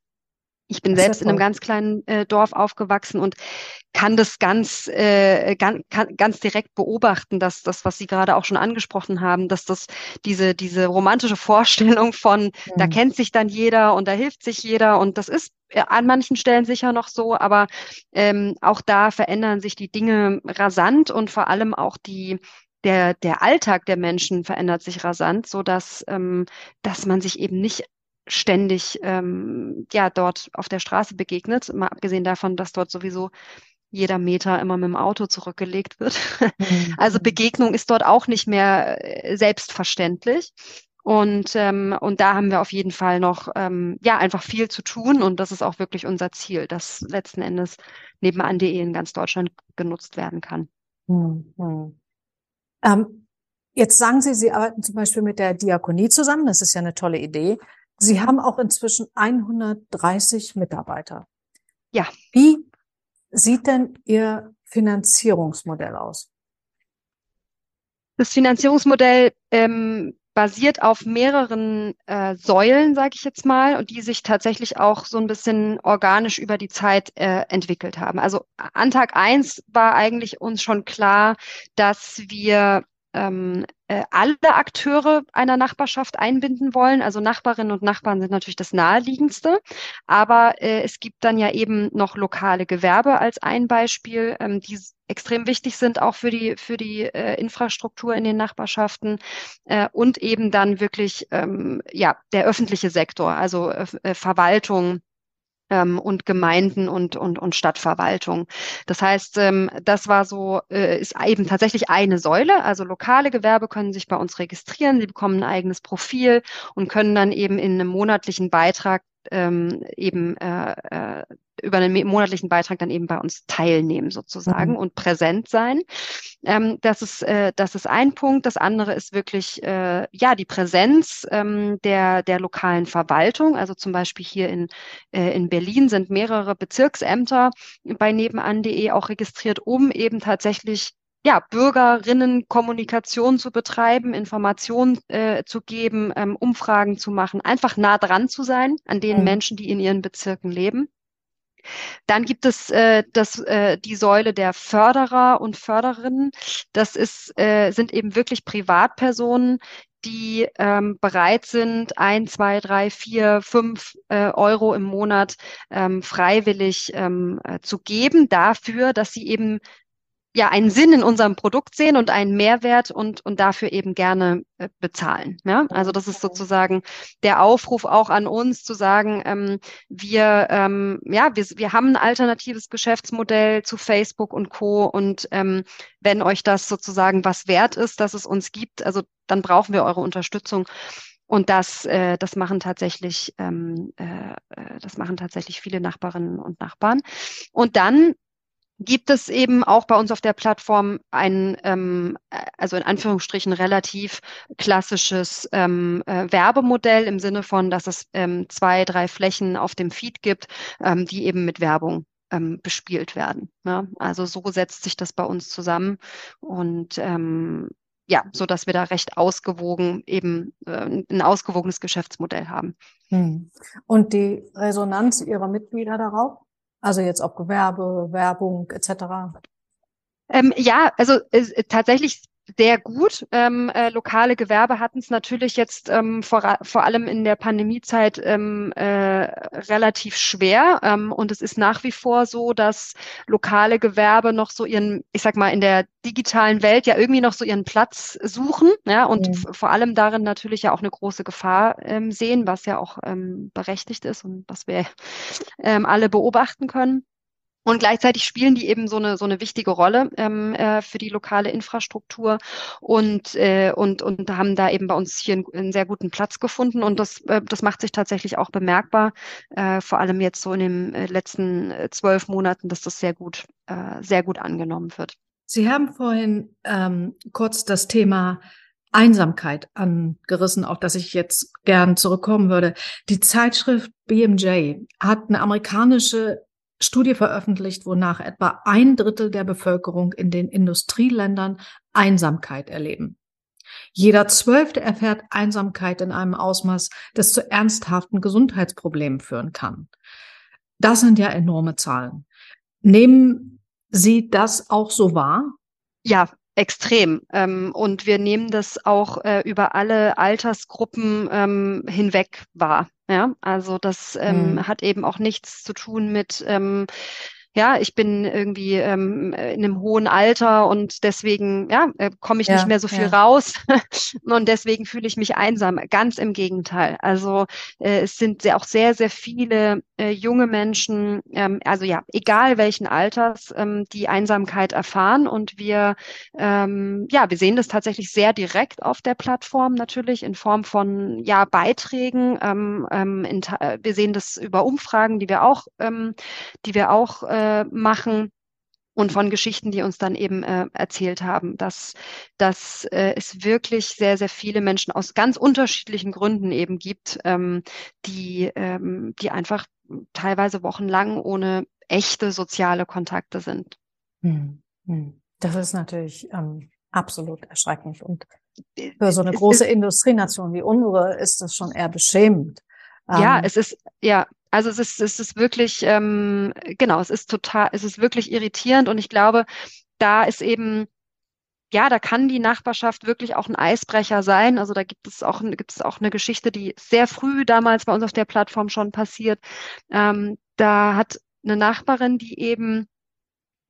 Ich bin selbst in einem ganz kleinen äh, Dorf aufgewachsen und kann das ganz, äh, ganz, kann, ganz direkt beobachten, dass das, was Sie gerade auch schon angesprochen haben, dass das diese, diese romantische Vorstellung von, mhm. da kennt sich dann jeder und da hilft sich jeder und das ist äh, an manchen Stellen sicher noch so, aber ähm, auch da verändern sich die Dinge rasant und vor allem auch die, der, der Alltag der Menschen verändert sich rasant, so dass, ähm, dass man sich eben nicht ständig ähm, ja dort auf der Straße begegnet, mal abgesehen davon, dass dort sowieso jeder Meter immer mit dem Auto zurückgelegt wird. Mhm. Also Begegnung ist dort auch nicht mehr äh, selbstverständlich. Und, ähm, und da haben wir auf jeden Fall noch ähm, ja einfach viel zu tun und das ist auch wirklich unser Ziel, dass letzten Endes nebenan.de in ganz Deutschland genutzt werden kann. Mhm. Ähm, jetzt sagen Sie, Sie arbeiten zum Beispiel mit der Diakonie zusammen. Das ist ja eine tolle Idee. Sie haben auch inzwischen 130 Mitarbeiter. Ja. Wie sieht denn Ihr Finanzierungsmodell aus? Das Finanzierungsmodell ähm, basiert auf mehreren äh, Säulen, sage ich jetzt mal, und die sich tatsächlich auch so ein bisschen organisch über die Zeit äh, entwickelt haben. Also an Tag eins war eigentlich uns schon klar, dass wir ähm, äh, alle Akteure einer Nachbarschaft einbinden wollen. Also Nachbarinnen und Nachbarn sind natürlich das naheliegendste. Aber äh, es gibt dann ja eben noch lokale Gewerbe als ein Beispiel, ähm, die extrem wichtig sind auch für die für die äh, Infrastruktur in den Nachbarschaften äh, und eben dann wirklich ähm, ja der öffentliche Sektor, also äh, Verwaltung, ähm, und Gemeinden und, und, und Stadtverwaltung. Das heißt, ähm, das war so, äh, ist eben tatsächlich eine Säule. Also lokale Gewerbe können sich bei uns registrieren, sie bekommen ein eigenes Profil und können dann eben in einem monatlichen Beitrag ähm, eben äh, äh, über einen monatlichen Beitrag dann eben bei uns teilnehmen sozusagen mhm. und präsent sein. Ähm, das ist äh, das ist ein Punkt. Das andere ist wirklich äh, ja die Präsenz ähm, der der lokalen Verwaltung. Also zum Beispiel hier in äh, in Berlin sind mehrere Bezirksämter bei nebenan.de auch registriert, um eben tatsächlich ja, Bürgerinnen Kommunikation zu betreiben, Informationen äh, zu geben, ähm, Umfragen zu machen, einfach nah dran zu sein an den mhm. Menschen, die in ihren Bezirken leben. Dann gibt es äh, das, äh, die Säule der Förderer und Förderinnen. Das ist, äh, sind eben wirklich Privatpersonen, die ähm, bereit sind, ein, zwei, drei, vier, fünf äh, Euro im Monat ähm, freiwillig ähm, äh, zu geben dafür, dass sie eben ja einen Sinn in unserem Produkt sehen und einen Mehrwert und, und dafür eben gerne äh, bezahlen. Ja? Also das ist sozusagen der Aufruf auch an uns zu sagen, ähm, wir, ähm, ja, wir, wir haben ein alternatives Geschäftsmodell zu Facebook und Co. Und ähm, wenn euch das sozusagen was wert ist, dass es uns gibt, also dann brauchen wir eure Unterstützung. Und das, äh, das machen tatsächlich, ähm, äh, äh das machen tatsächlich viele Nachbarinnen und Nachbarn. Und dann gibt es eben auch bei uns auf der Plattform ein, ähm, also in Anführungsstrichen relativ klassisches ähm, äh, Werbemodell im Sinne von, dass es ähm, zwei, drei Flächen auf dem Feed gibt, ähm, die eben mit Werbung ähm, bespielt werden. Ja? Also so setzt sich das bei uns zusammen und ähm, ja, so dass wir da recht ausgewogen eben äh, ein ausgewogenes Geschäftsmodell haben. Hm. Und die Resonanz Ihrer Mitglieder darauf? Also jetzt auch Gewerbe, Werbung etc. Ähm, ja, also äh, tatsächlich sehr gut. Ähm, äh, lokale Gewerbe hatten es natürlich jetzt ähm, vor, vor allem in der Pandemiezeit ähm, äh, relativ schwer. Ähm, und es ist nach wie vor so, dass lokale Gewerbe noch so ihren, ich sag mal, in der digitalen Welt ja irgendwie noch so ihren Platz suchen. Ja, und mhm. vor allem darin natürlich ja auch eine große Gefahr ähm, sehen, was ja auch ähm, berechtigt ist und was wir ähm, alle beobachten können. Und gleichzeitig spielen die eben so eine so eine wichtige Rolle ähm, äh, für die lokale Infrastruktur und äh, und und haben da eben bei uns hier einen, einen sehr guten Platz gefunden und das äh, das macht sich tatsächlich auch bemerkbar, äh, vor allem jetzt so in den äh, letzten äh, zwölf Monaten, dass das sehr gut äh, sehr gut angenommen wird. Sie haben vorhin ähm, kurz das Thema Einsamkeit angerissen, auf das ich jetzt gern zurückkommen würde. Die Zeitschrift BMJ hat eine amerikanische Studie veröffentlicht, wonach etwa ein Drittel der Bevölkerung in den Industrieländern Einsamkeit erleben. Jeder Zwölfte erfährt Einsamkeit in einem Ausmaß, das zu ernsthaften Gesundheitsproblemen führen kann. Das sind ja enorme Zahlen. Nehmen Sie das auch so wahr? Ja, extrem. Ähm, und wir nehmen das auch äh, über alle Altersgruppen ähm, hinweg wahr. Ja, also das ähm, mhm. hat eben auch nichts zu tun mit ähm, ja, ich bin irgendwie ähm, in einem hohen Alter und deswegen ja, äh, komme ich ja, nicht mehr so viel ja. raus und deswegen fühle ich mich einsam. Ganz im Gegenteil. Also äh, es sind sehr, auch sehr, sehr viele äh, junge Menschen, ähm, also ja, egal welchen Alters, ähm, die Einsamkeit erfahren und wir, ähm, ja, wir sehen das tatsächlich sehr direkt auf der Plattform natürlich in Form von ja Beiträgen. Ähm, ähm, in, wir sehen das über Umfragen, die wir auch, ähm, die wir auch äh, äh, machen und von Geschichten, die uns dann eben äh, erzählt haben, dass, dass äh, es wirklich sehr, sehr viele Menschen aus ganz unterschiedlichen Gründen eben gibt, ähm, die, ähm, die einfach teilweise wochenlang ohne echte soziale Kontakte sind. Hm, hm. Das ist natürlich ähm, absolut erschreckend. Und für so eine große Industrienation wie unsere ist das schon eher beschämend. Ja, ähm, es ist, ja, also es ist, es ist wirklich, ähm, genau, es ist total, es ist wirklich irritierend und ich glaube, da ist eben ja, da kann die Nachbarschaft wirklich auch ein Eisbrecher sein. Also da gibt es auch, gibt es auch eine Geschichte, die sehr früh damals bei uns auf der Plattform schon passiert. Ähm, da hat eine Nachbarin, die eben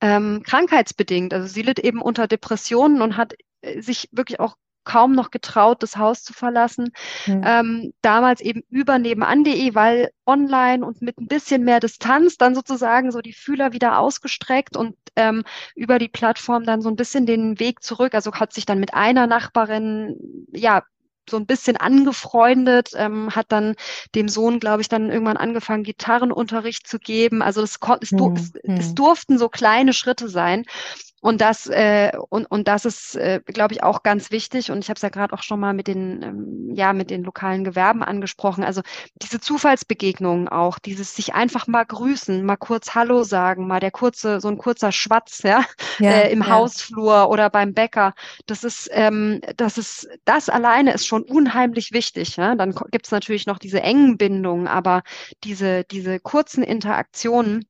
ähm, krankheitsbedingt, also sie litt eben unter Depressionen und hat äh, sich wirklich auch kaum noch getraut, das Haus zu verlassen. Mhm. Ähm, damals eben über nebenan.de, weil online und mit ein bisschen mehr Distanz dann sozusagen so die Fühler wieder ausgestreckt und ähm, über die Plattform dann so ein bisschen den Weg zurück. Also hat sich dann mit einer Nachbarin ja so ein bisschen angefreundet, ähm, hat dann dem Sohn, glaube ich, dann irgendwann angefangen, Gitarrenunterricht zu geben. Also es, es, es, es durften so kleine Schritte sein. Und das, äh, und, und das ist, äh, glaube ich, auch ganz wichtig. Und ich habe es ja gerade auch schon mal mit den, ähm, ja, mit den lokalen Gewerben angesprochen. Also diese Zufallsbegegnungen auch, dieses sich einfach mal grüßen, mal kurz Hallo sagen, mal der kurze, so ein kurzer Schwatz, ja, ja äh, im ja. Hausflur oder beim Bäcker. Das ist, ähm, das ist, das alleine ist schon unheimlich wichtig. Ja? Dann gibt es natürlich noch diese engen Bindungen, aber diese, diese kurzen Interaktionen,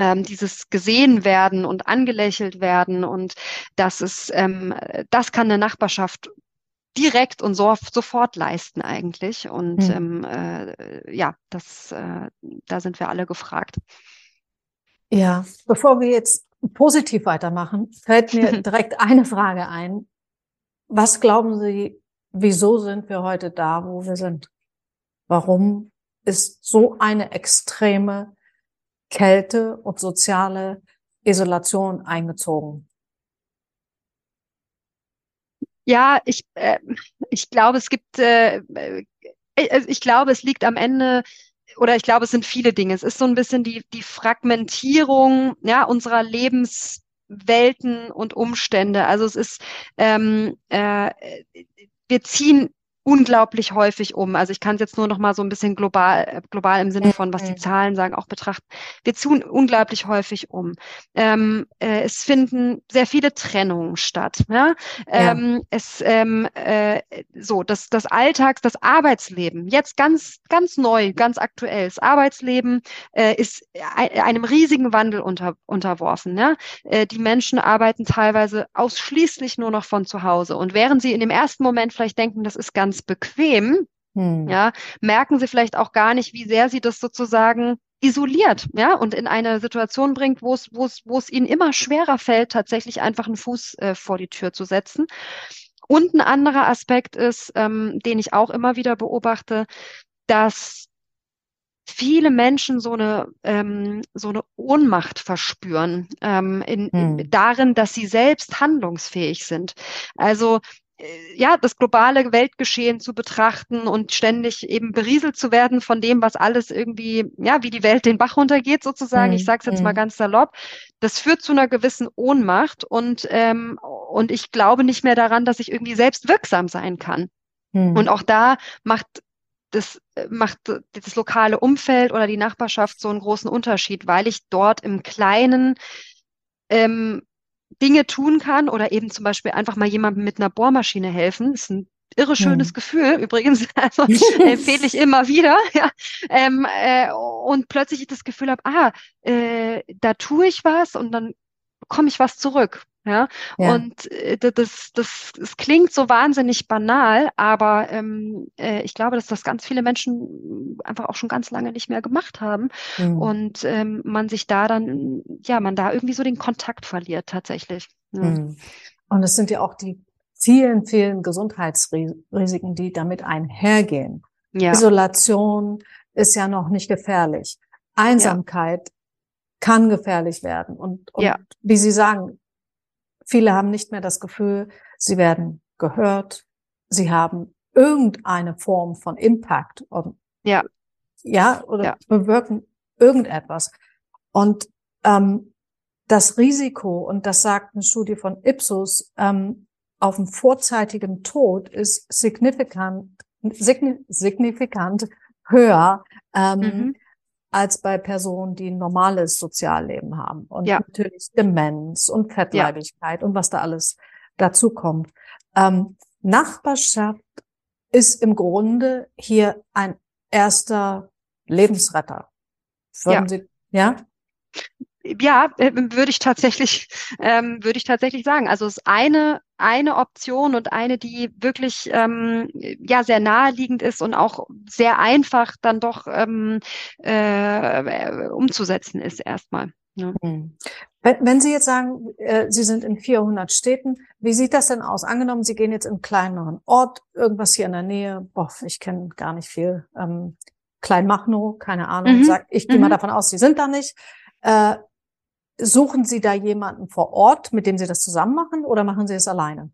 ähm, dieses gesehen werden und angelächelt werden und das ist, ähm, das kann eine Nachbarschaft direkt und so, sofort leisten eigentlich. Und mhm. ähm, äh, ja, das, äh, da sind wir alle gefragt. Ja, bevor wir jetzt positiv weitermachen, fällt mir direkt eine Frage ein. Was glauben Sie, wieso sind wir heute da, wo wir sind? Warum ist so eine extreme Kälte und soziale Isolation eingezogen? Ja, ich, äh, ich glaube, es gibt, äh, äh, ich glaube, es liegt am Ende oder ich glaube, es sind viele Dinge. Es ist so ein bisschen die, die Fragmentierung ja, unserer Lebenswelten und Umstände. Also es ist, ähm, äh, wir ziehen unglaublich häufig um. Also ich kann es jetzt nur noch mal so ein bisschen global, global im Sinne von, was die Zahlen sagen, auch betrachten. Wir tun unglaublich häufig um. Ähm, äh, es finden sehr viele Trennungen statt. Ja? Ähm, ja. Es ähm, äh, so das das Alltags, das Arbeitsleben jetzt ganz ganz neu, ganz aktuell. Das Arbeitsleben äh, ist einem riesigen Wandel unter, unterworfen. Ja? Äh, die Menschen arbeiten teilweise ausschließlich nur noch von zu Hause und während sie in dem ersten Moment vielleicht denken, das ist ganz bequem, hm. ja, merken sie vielleicht auch gar nicht, wie sehr sie das sozusagen isoliert, ja, und in eine Situation bringt, wo es, wo es, wo es ihnen immer schwerer fällt, tatsächlich einfach einen Fuß äh, vor die Tür zu setzen. Und ein anderer Aspekt ist, ähm, den ich auch immer wieder beobachte, dass viele Menschen so eine ähm, so eine Ohnmacht verspüren ähm, in, hm. in, darin, dass sie selbst handlungsfähig sind. Also ja, das globale Weltgeschehen zu betrachten und ständig eben berieselt zu werden von dem, was alles irgendwie, ja, wie die Welt den Bach runtergeht, sozusagen. Mm, ich sage es jetzt mal ganz salopp. Das führt zu einer gewissen Ohnmacht und, ähm, und ich glaube nicht mehr daran, dass ich irgendwie selbst wirksam sein kann. Mm. Und auch da macht das macht das lokale Umfeld oder die Nachbarschaft so einen großen Unterschied, weil ich dort im Kleinen ähm, Dinge tun kann oder eben zum Beispiel einfach mal jemandem mit einer Bohrmaschine helfen. Das ist ein irre schönes hm. Gefühl übrigens, also empfehle ich immer wieder. Ja. Ähm, äh, und plötzlich ich das Gefühl habe, ah, äh, da tue ich was und dann bekomme ich was zurück. Ja, ja. und äh, das, das, das klingt so wahnsinnig banal, aber ähm, äh, ich glaube, dass das ganz viele Menschen einfach auch schon ganz lange nicht mehr gemacht haben mhm. und ähm, man sich da dann, ja, man da irgendwie so den Kontakt verliert tatsächlich. Ja. Mhm. Und es sind ja auch die vielen, vielen Gesundheitsrisiken, die damit einhergehen. Ja. Isolation ist ja noch nicht gefährlich. Einsamkeit kann gefährlich werden. Und, und ja. wie Sie sagen, Viele haben nicht mehr das Gefühl, sie werden gehört, sie haben irgendeine Form von Impact. Ja. Ja, oder ja. bewirken irgendetwas. Und ähm, das Risiko, und das sagt eine Studie von Ipsos, ähm, auf einen vorzeitigen Tod ist signifikant, signifikant höher ähm, mhm als bei Personen, die ein normales Sozialleben haben. Und ja. natürlich Demenz und Fettleibigkeit ja. und was da alles dazu kommt. Ähm, Nachbarschaft ist im Grunde hier ein erster Lebensretter. Würden ja. Sie, ja? Ja, äh, würde ich tatsächlich, ähm, würde ich tatsächlich sagen. Also das eine eine Option und eine, die wirklich ähm, ja sehr naheliegend ist und auch sehr einfach dann doch ähm, äh, umzusetzen ist erstmal. Ja. Hm. Wenn, wenn Sie jetzt sagen, äh, Sie sind in 400 Städten, wie sieht das denn aus? Angenommen, Sie gehen jetzt in einen kleineren Ort, irgendwas hier in der Nähe, boah, ich kenne gar nicht viel, ähm, Kleinmachnow, keine Ahnung, mhm. sagt, ich gehe mhm. mal davon aus, Sie sind da nicht. Äh, suchen Sie da jemanden vor Ort, mit dem Sie das zusammen machen oder machen Sie es alleine?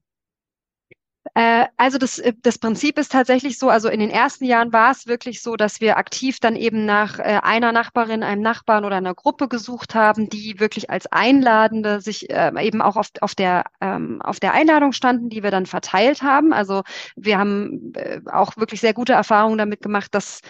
Äh, also das, äh, das Prinzip ist tatsächlich so, also in den ersten Jahren war es wirklich so, dass wir aktiv dann eben nach äh, einer Nachbarin, einem Nachbarn oder einer Gruppe gesucht haben, die wirklich als Einladende sich eben auch auf, auf, der, ähm, auf der Einladung standen, die wir dann verteilt haben. Also wir haben auch wirklich sehr gute Erfahrungen damit gemacht, dass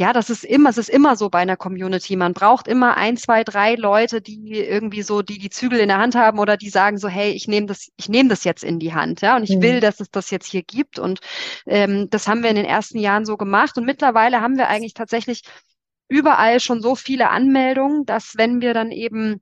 ja, das ist immer, es ist immer so bei einer Community. Man braucht immer ein, zwei, drei Leute, die irgendwie so, die die Zügel in der Hand haben oder die sagen so, hey, ich nehme das, ich nehme das jetzt in die Hand, ja, und ich mhm. will, dass es das jetzt hier gibt. Und ähm, das haben wir in den ersten Jahren so gemacht. Und mittlerweile haben wir eigentlich tatsächlich überall schon so viele Anmeldungen, dass wenn wir dann eben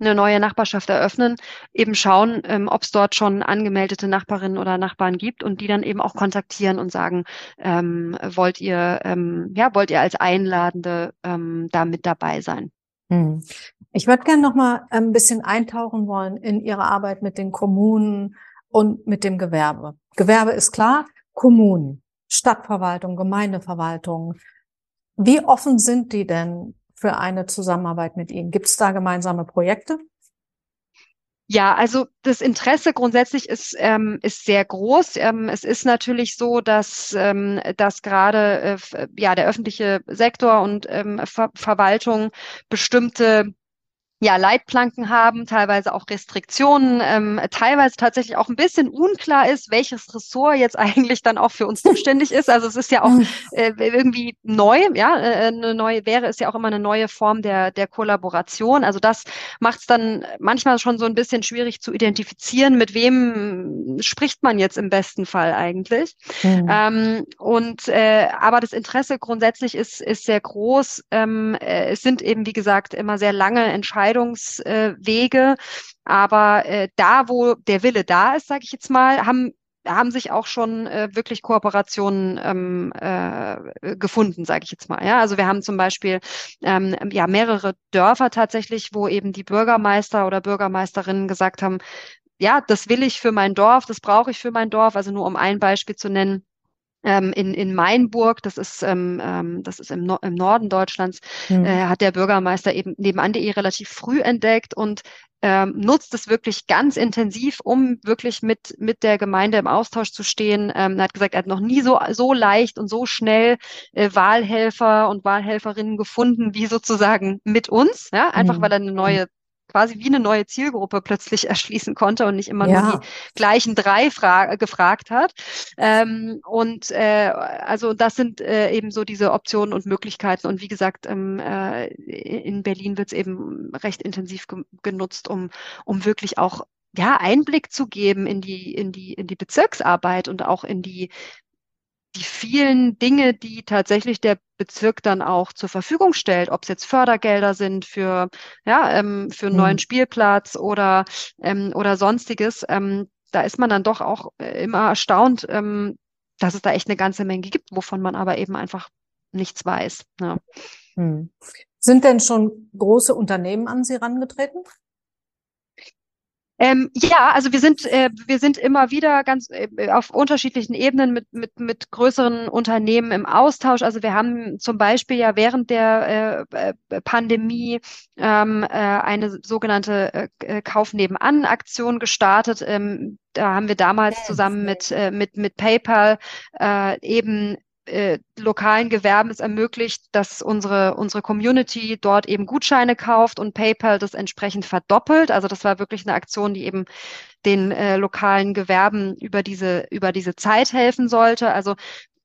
eine neue Nachbarschaft eröffnen, eben schauen, ähm, ob es dort schon angemeldete Nachbarinnen oder Nachbarn gibt und die dann eben auch kontaktieren und sagen, ähm, wollt ihr, ähm, ja, wollt ihr als Einladende ähm, da mit dabei sein? Hm. Ich würde gerne noch mal ein bisschen eintauchen wollen in Ihre Arbeit mit den Kommunen und mit dem Gewerbe. Gewerbe ist klar, Kommunen, Stadtverwaltung, Gemeindeverwaltung. Wie offen sind die denn für eine Zusammenarbeit mit Ihnen? Gibt es da gemeinsame Projekte? Ja, also das Interesse grundsätzlich ist, ähm, ist sehr groß. Ähm, es ist natürlich so, dass, ähm, dass gerade äh, ja, der öffentliche Sektor und ähm, Ver Verwaltung bestimmte ja, Leitplanken haben, teilweise auch Restriktionen, ähm, teilweise tatsächlich auch ein bisschen unklar ist, welches Ressort jetzt eigentlich dann auch für uns zuständig ist. Also es ist ja auch hm. äh, irgendwie neu, ja, äh, eine neue wäre ist ja auch immer eine neue Form der, der Kollaboration. Also das macht es dann manchmal schon so ein bisschen schwierig zu identifizieren, mit wem spricht man jetzt im besten Fall eigentlich. Mhm. Ähm, und äh, aber das Interesse grundsätzlich ist, ist sehr groß. Ähm, äh, es sind eben, wie gesagt, immer sehr lange Entscheidungen Entscheidungswege. Aber äh, da, wo der Wille da ist, sage ich jetzt mal, haben haben sich auch schon äh, wirklich Kooperationen ähm, äh, gefunden, sage ich jetzt mal. Ja, also wir haben zum Beispiel ähm, ja mehrere Dörfer tatsächlich, wo eben die Bürgermeister oder Bürgermeisterinnen gesagt haben, ja, das will ich für mein Dorf, das brauche ich für mein Dorf. Also nur um ein Beispiel zu nennen ähm, in, in Mainburg, das ist, ähm, ähm, das ist im, no im Norden Deutschlands, mhm. äh, hat der Bürgermeister eben nebenan.de relativ früh entdeckt und ähm, nutzt es wirklich ganz intensiv, um wirklich mit, mit der Gemeinde im Austausch zu stehen. Ähm, er hat gesagt, er hat noch nie so, so leicht und so schnell äh, Wahlhelfer und Wahlhelferinnen gefunden, wie sozusagen mit uns, ja, einfach mhm. weil er eine neue quasi wie eine neue Zielgruppe plötzlich erschließen konnte und nicht immer ja. nur die gleichen drei fra gefragt hat. Ähm, und äh, also das sind äh, eben so diese Optionen und Möglichkeiten. Und wie gesagt, ähm, äh, in Berlin wird es eben recht intensiv ge genutzt, um, um wirklich auch ja, Einblick zu geben in die, in die, in die Bezirksarbeit und auch in die, die vielen Dinge, die tatsächlich der Bezirk dann auch zur Verfügung stellt, ob es jetzt Fördergelder sind für, ja, ähm, für einen mhm. neuen Spielplatz oder, ähm, oder sonstiges, ähm, da ist man dann doch auch äh, immer erstaunt, ähm, dass es da echt eine ganze Menge gibt, wovon man aber eben einfach nichts weiß. Ja. Mhm. Sind denn schon große Unternehmen an Sie herangetreten? Ähm, ja, also wir sind, äh, wir sind immer wieder ganz äh, auf unterschiedlichen Ebenen mit, mit, mit größeren Unternehmen im Austausch. Also wir haben zum Beispiel ja während der äh, äh Pandemie ähm, äh, eine sogenannte äh, Kauf nebenan Aktion gestartet. Ähm, da haben wir damals zusammen mit, mit, mit PayPal eben äh, lokalen Gewerben es ermöglicht, dass unsere, unsere Community dort eben Gutscheine kauft und PayPal das entsprechend verdoppelt. Also das war wirklich eine Aktion, die eben den äh, lokalen Gewerben über diese, über diese Zeit helfen sollte. Also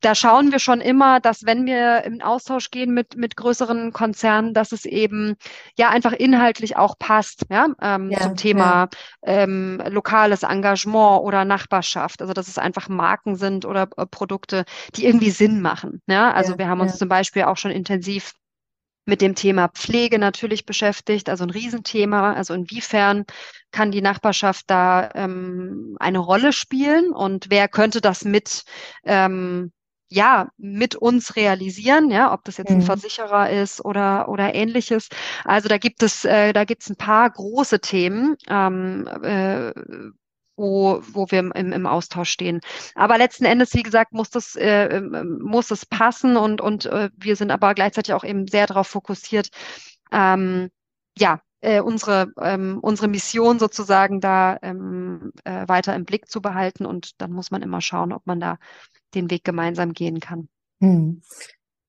da schauen wir schon immer, dass wenn wir im Austausch gehen mit, mit größeren Konzernen, dass es eben ja einfach inhaltlich auch passt, ja, ähm, ja zum Thema ja. ähm, lokales Engagement oder Nachbarschaft. Also dass es einfach Marken sind oder äh, Produkte, die irgendwie Sinn machen. Ja, also ja, wir haben uns zum Beispiel auch schon intensiv mit dem Thema Pflege natürlich beschäftigt, also ein Riesenthema. Also inwiefern kann die Nachbarschaft da ähm, eine Rolle spielen und wer könnte das mit ähm, ja, mit uns realisieren, ja, ob das jetzt ein mhm. Versicherer ist oder, oder ähnliches. Also da gibt es, äh, da gibt es ein paar große Themen, ähm, äh, wo, wo wir im, im Austausch stehen. Aber letzten Endes, wie gesagt, muss das, äh, ähm, muss es passen und, und äh, wir sind aber gleichzeitig auch eben sehr darauf fokussiert, ähm, ja, äh, unsere, ähm, unsere Mission sozusagen da ähm, äh, weiter im Blick zu behalten. Und dann muss man immer schauen, ob man da den Weg gemeinsam gehen kann. Hm.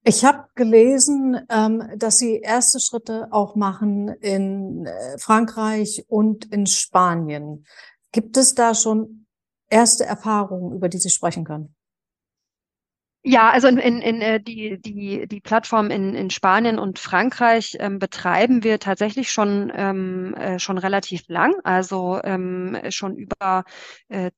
Ich habe gelesen, ähm, dass Sie erste Schritte auch machen in äh, Frankreich und in Spanien. Gibt es da schon erste Erfahrungen, über die Sie sprechen können? Ja, also in, in, in äh, die, die, die Plattform in, in Spanien und Frankreich ähm, betreiben wir tatsächlich schon, ähm, äh, schon relativ lang, also ähm, schon über äh,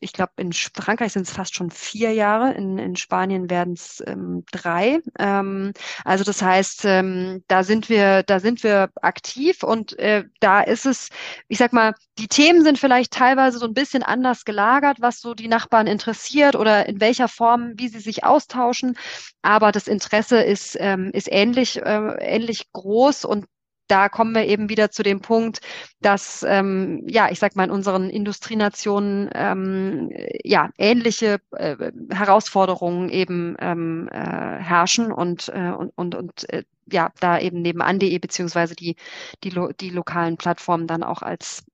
ich glaube, in Frankreich sind es fast schon vier Jahre, in, in Spanien werden es ähm, drei. Ähm, also das heißt, ähm, da sind wir, da sind wir aktiv und äh, da ist es, ich sag mal, die Themen sind vielleicht teilweise so ein bisschen anders gelagert, was so die Nachbarn interessiert oder in welcher Form, wie sie sich austauschen. Aber das Interesse ist, ähm, ist ähnlich, äh, ähnlich groß und da kommen wir eben wieder zu dem Punkt, dass, ähm, ja, ich sag mal, in unseren Industrienationen ähm, ja ähnliche äh, Herausforderungen eben ähm, äh, herrschen und, äh, und, und, und äh, ja, da eben nebenan.de beziehungsweise die, die, die lokalen Plattformen dann auch als,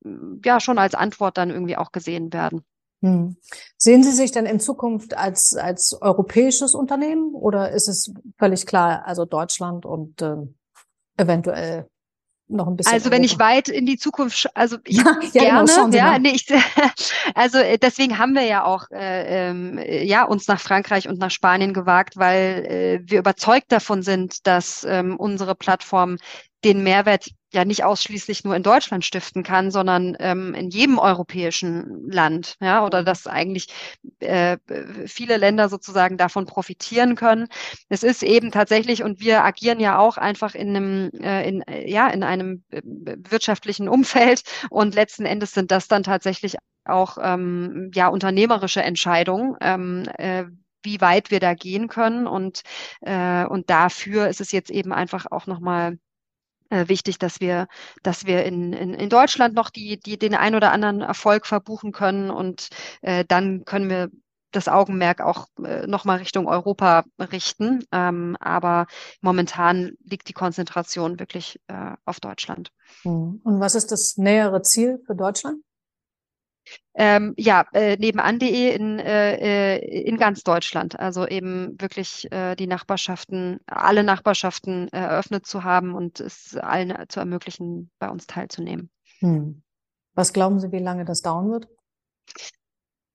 ja, schon als Antwort dann irgendwie auch gesehen werden. Hm. Sehen Sie sich denn in Zukunft als, als europäisches Unternehmen oder ist es völlig klar, also Deutschland und äh, eventuell noch ein bisschen. Also wenn ich weit in die Zukunft, also ich ja, ja, genau, gerne, ja, nee, ich, also äh, deswegen haben wir ja auch äh, ähm, ja uns nach Frankreich und nach Spanien gewagt, weil äh, wir überzeugt davon sind, dass ähm, unsere Plattform den Mehrwert ja nicht ausschließlich nur in Deutschland stiften kann, sondern ähm, in jedem europäischen Land, ja, oder dass eigentlich äh, viele Länder sozusagen davon profitieren können. Es ist eben tatsächlich, und wir agieren ja auch einfach in einem, äh, in, ja, in einem äh, wirtschaftlichen Umfeld und letzten Endes sind das dann tatsächlich auch ähm, ja unternehmerische Entscheidungen. Ähm, äh, wie weit wir da gehen können und äh, und dafür ist es jetzt eben einfach auch nochmal äh, wichtig, dass wir, dass wir in, in, in Deutschland noch die, die, den ein oder anderen Erfolg verbuchen können und äh, dann können wir das Augenmerk auch äh, nochmal Richtung Europa richten. Ähm, aber momentan liegt die Konzentration wirklich äh, auf Deutschland. Hm. Und was ist das nähere Ziel für Deutschland? Ähm, ja, äh, nebenan.de in, äh, äh, in ganz Deutschland. Also eben wirklich äh, die Nachbarschaften, alle Nachbarschaften eröffnet zu haben und es allen zu ermöglichen, bei uns teilzunehmen. Hm. Was glauben Sie, wie lange das dauern wird?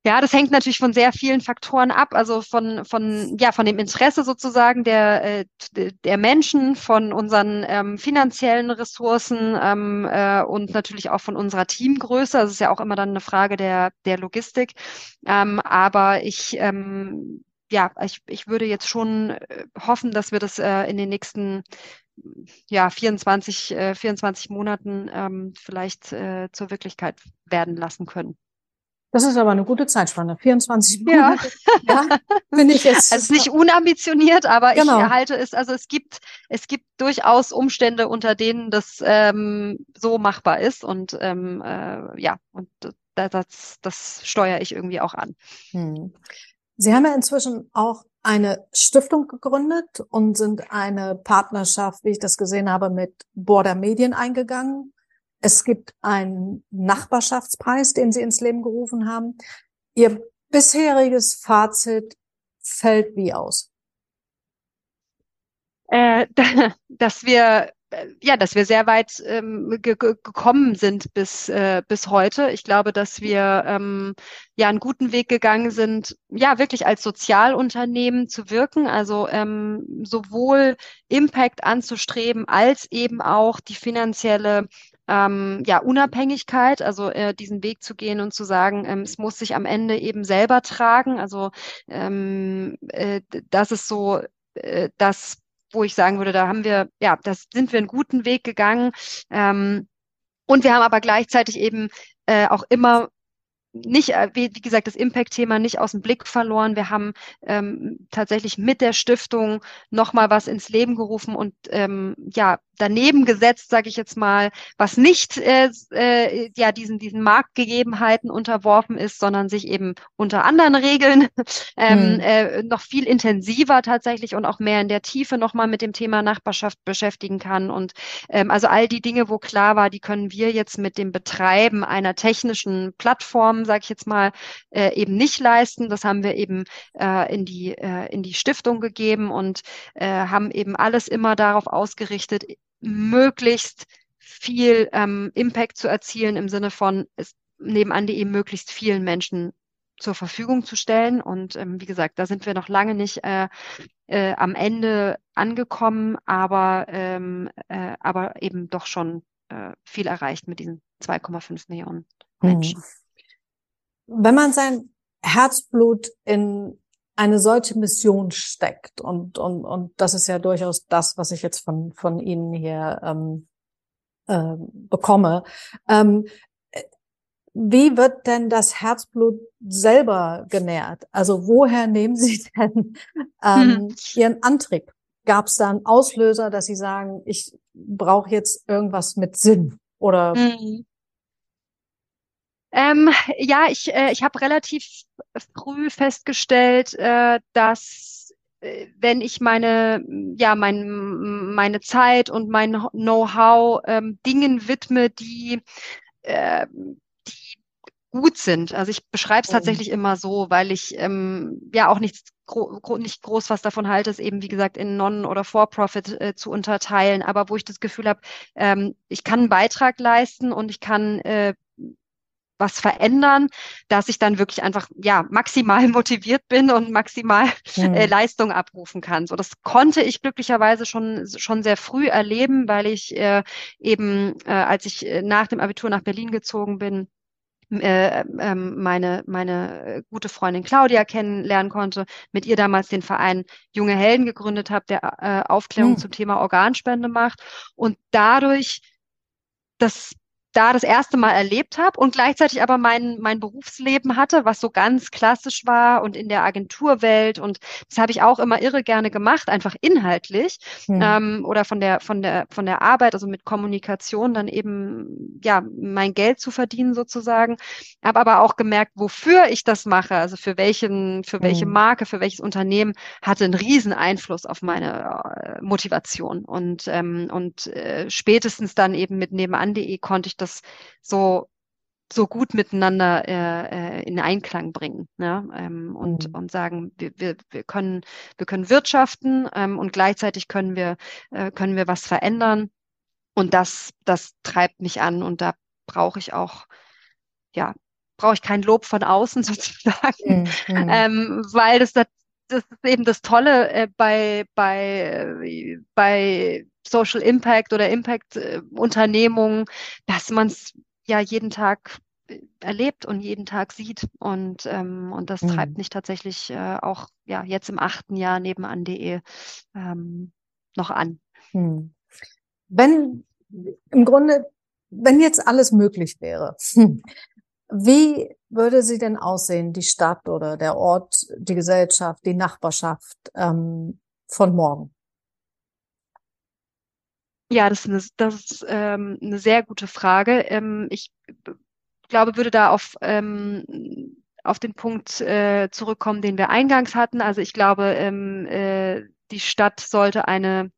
Ja, das hängt natürlich von sehr vielen Faktoren ab, also von, von, ja, von dem Interesse sozusagen der, äh, der Menschen, von unseren ähm, finanziellen Ressourcen ähm, äh, und natürlich auch von unserer Teamgröße. Das ist ja auch immer dann eine Frage der, der Logistik. Ähm, aber ich, ähm, ja, ich, ich würde jetzt schon äh, hoffen, dass wir das äh, in den nächsten ja, 24, äh, 24 Monaten ähm, vielleicht äh, zur Wirklichkeit werden lassen können. Das ist aber eine gute Zeitspanne. 24 Monate. Ja, ja finde ich jetzt. Also nicht unambitioniert, aber genau. ich erhalte es, also es gibt, es gibt durchaus Umstände, unter denen das ähm, so machbar ist. Und ähm, äh, ja, und das, das, das steuere ich irgendwie auch an. Hm. Sie haben ja inzwischen auch eine Stiftung gegründet und sind eine Partnerschaft, wie ich das gesehen habe, mit Border Medien eingegangen. Es gibt einen Nachbarschaftspreis, den Sie ins Leben gerufen haben. Ihr bisheriges Fazit fällt wie aus? Äh, dass wir äh, ja, dass wir sehr weit ähm, ge gekommen sind bis, äh, bis heute. Ich glaube, dass wir ähm, ja einen guten Weg gegangen sind, ja, wirklich als Sozialunternehmen zu wirken, also ähm, sowohl Impact anzustreben, als eben auch die finanzielle ähm, ja, Unabhängigkeit, also äh, diesen Weg zu gehen und zu sagen, ähm, es muss sich am Ende eben selber tragen. Also ähm, äh, das ist so äh, das wo ich sagen würde, da haben wir, ja, das sind wir einen guten Weg gegangen. Ähm, und wir haben aber gleichzeitig eben äh, auch immer nicht, äh, wie, gesagt, das Impact-Thema nicht aus dem Blick verloren. Wir haben ähm, tatsächlich mit der Stiftung nochmal was ins Leben gerufen und ähm, ja, daneben gesetzt, sage ich jetzt mal, was nicht äh, äh, ja diesen diesen Marktgegebenheiten unterworfen ist, sondern sich eben unter anderen Regeln ähm, hm. äh, noch viel intensiver tatsächlich und auch mehr in der Tiefe nochmal mit dem Thema Nachbarschaft beschäftigen kann. Und ähm, also all die Dinge, wo klar war, die können wir jetzt mit dem Betreiben einer technischen Plattform, sage ich jetzt mal, äh, eben nicht leisten. Das haben wir eben äh, in die äh, in die Stiftung gegeben und äh, haben eben alles immer darauf ausgerichtet, möglichst viel ähm, Impact zu erzielen im Sinne von es nebenan.de möglichst vielen Menschen zur Verfügung zu stellen. Und ähm, wie gesagt, da sind wir noch lange nicht äh, äh, am Ende angekommen, aber, ähm, äh, aber eben doch schon äh, viel erreicht mit diesen 2,5 Millionen mhm. Menschen. Wenn man sein Herzblut in eine solche Mission steckt. Und, und, und das ist ja durchaus das, was ich jetzt von, von Ihnen hier ähm, äh, bekomme. Ähm, wie wird denn das Herzblut selber genährt? Also woher nehmen Sie denn ähm, hm. Ihren Antrieb? Gab es da einen Auslöser, dass Sie sagen, ich brauche jetzt irgendwas mit Sinn? Oder hm. Ähm, ja, ich, äh, ich habe relativ früh festgestellt, äh, dass äh, wenn ich meine, ja, mein, meine Zeit und mein Know-how ähm, Dingen widme, die, äh, die gut sind. Also ich beschreibe es oh. tatsächlich immer so, weil ich ähm, ja auch nichts gro gro nicht groß was davon halte, es eben wie gesagt in Non- oder For-Profit äh, zu unterteilen, aber wo ich das Gefühl habe, ähm, ich kann einen Beitrag leisten und ich kann äh, was verändern, dass ich dann wirklich einfach ja maximal motiviert bin und maximal mhm. äh, Leistung abrufen kann. So, das konnte ich glücklicherweise schon schon sehr früh erleben, weil ich äh, eben äh, als ich äh, nach dem Abitur nach Berlin gezogen bin, äh, äh, meine, meine gute Freundin Claudia kennenlernen konnte, mit ihr damals den Verein Junge Helden gegründet habe, der äh, Aufklärung mhm. zum Thema Organspende macht und dadurch das da das erste Mal erlebt habe und gleichzeitig aber mein, mein Berufsleben hatte, was so ganz klassisch war und in der Agenturwelt. Und das habe ich auch immer irre gerne gemacht, einfach inhaltlich hm. ähm, oder von der, von, der, von der Arbeit, also mit Kommunikation, dann eben ja mein Geld zu verdienen sozusagen. Habe aber auch gemerkt, wofür ich das mache, also für welchen, für welche hm. Marke, für welches Unternehmen, hatte einen riesen Einfluss auf meine äh, Motivation. Und, ähm, und äh, spätestens dann eben mit nebenan.de konnte ich das so so gut miteinander äh, äh, in Einklang bringen ne? ähm, und, mhm. und sagen, wir, wir, wir, können, wir können wirtschaften ähm, und gleichzeitig können wir, äh, können wir was verändern. Und das, das treibt mich an und da brauche ich auch, ja, brauche ich kein Lob von außen sozusagen, mhm. ähm, weil das, das, ist eben das Tolle äh, bei, bei, bei Social Impact oder Impact-Unternehmungen, dass man es ja jeden Tag äh, erlebt und jeden Tag sieht. Und, ähm, und das mhm. treibt mich tatsächlich äh, auch ja jetzt im achten Jahr nebenan.de ähm, noch an. Mhm. Wenn im Grunde, wenn jetzt alles möglich wäre, wie würde sie denn aussehen, die Stadt oder der Ort, die Gesellschaft, die Nachbarschaft ähm, von morgen? Ja, das ist eine, das ist, ähm, eine sehr gute Frage. Ähm, ich glaube, würde da auf, ähm, auf den Punkt äh, zurückkommen, den wir eingangs hatten. Also ich glaube, ähm, äh, die Stadt sollte eine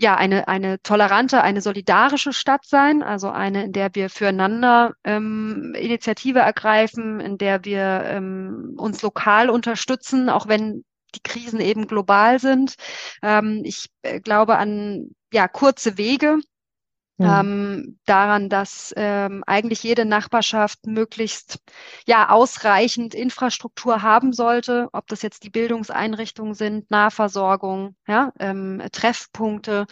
ja, eine, eine tolerante, eine solidarische Stadt sein, also eine, in der wir füreinander ähm, Initiative ergreifen, in der wir ähm, uns lokal unterstützen, auch wenn die Krisen eben global sind. Ähm, ich äh, glaube an ja, kurze Wege, Mhm. Ähm, daran, dass ähm, eigentlich jede Nachbarschaft möglichst ja ausreichend Infrastruktur haben sollte, ob das jetzt die Bildungseinrichtungen sind, Nahversorgung, ja, ähm, Treffpunkte.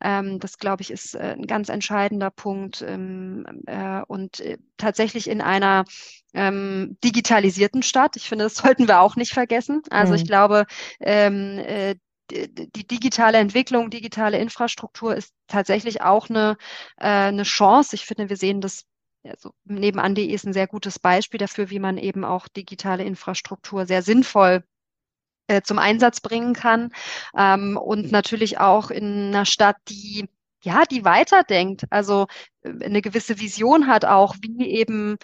Ähm, das glaube ich ist äh, ein ganz entscheidender Punkt ähm, äh, und äh, tatsächlich in einer ähm, digitalisierten Stadt. Ich finde, das sollten wir auch nicht vergessen. Also mhm. ich glaube, ähm, äh, die digitale Entwicklung, digitale Infrastruktur ist tatsächlich auch eine, äh, eine Chance. Ich finde, wir sehen das also nebenan.de ist ein sehr gutes Beispiel dafür, wie man eben auch digitale Infrastruktur sehr sinnvoll äh, zum Einsatz bringen kann. Ähm, und natürlich auch in einer Stadt, die ja, die weiterdenkt, also äh, eine gewisse Vision hat auch, wie eben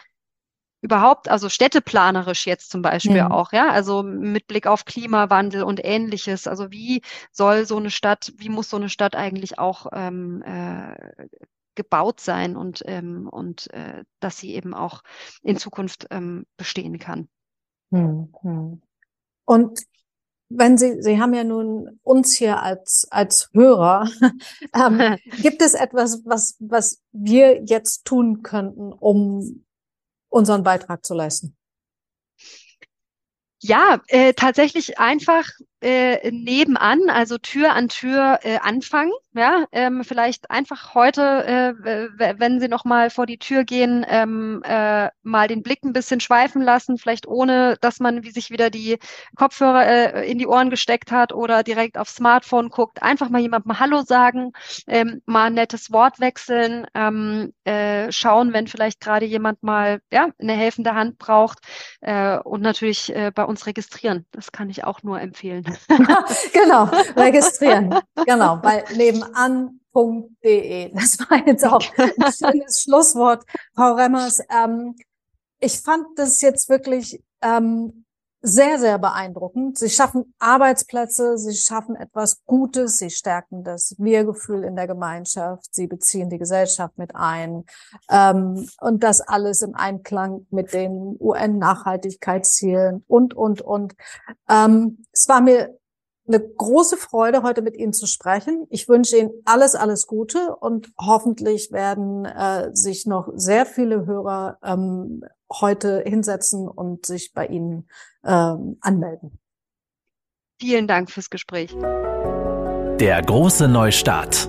überhaupt, also städteplanerisch jetzt zum Beispiel ja. auch, ja, also mit Blick auf Klimawandel und ähnliches. Also wie soll so eine Stadt, wie muss so eine Stadt eigentlich auch ähm, äh, gebaut sein und, ähm, und äh, dass sie eben auch in Zukunft ähm, bestehen kann. Hm, hm. Und wenn Sie, Sie haben ja nun uns hier als, als Hörer, ähm, gibt es etwas, was, was wir jetzt tun könnten, um unseren Beitrag zu leisten? Ja, äh, tatsächlich einfach äh, nebenan, also Tür an Tür äh, anfangen. Ja, ähm, vielleicht einfach heute, äh, wenn Sie noch mal vor die Tür gehen, ähm, äh, mal den Blick ein bisschen schweifen lassen, vielleicht ohne, dass man wie sich wieder die Kopfhörer äh, in die Ohren gesteckt hat oder direkt aufs Smartphone guckt. Einfach mal jemandem Hallo sagen, ähm, mal ein nettes Wort wechseln, ähm, äh, schauen, wenn vielleicht gerade jemand mal ja eine helfende Hand braucht äh, und natürlich äh, bei uns registrieren. Das kann ich auch nur empfehlen. genau, registrieren. Genau, bei nebenan.de. Das war jetzt auch ein schönes Schlusswort, Frau Remmers. Ähm, ich fand das jetzt wirklich ähm, sehr, sehr beeindruckend. Sie schaffen Arbeitsplätze, sie schaffen etwas Gutes, sie stärken das Wir-Gefühl in der Gemeinschaft, sie beziehen die Gesellschaft mit ein ähm, und das alles im Einklang mit den UN-Nachhaltigkeitszielen und, und, und. Ähm, es war mir eine große Freude, heute mit Ihnen zu sprechen. Ich wünsche Ihnen alles, alles Gute und hoffentlich werden äh, sich noch sehr viele Hörer ähm, heute hinsetzen und sich bei Ihnen ähm, anmelden. Vielen Dank fürs Gespräch. Der große Neustart.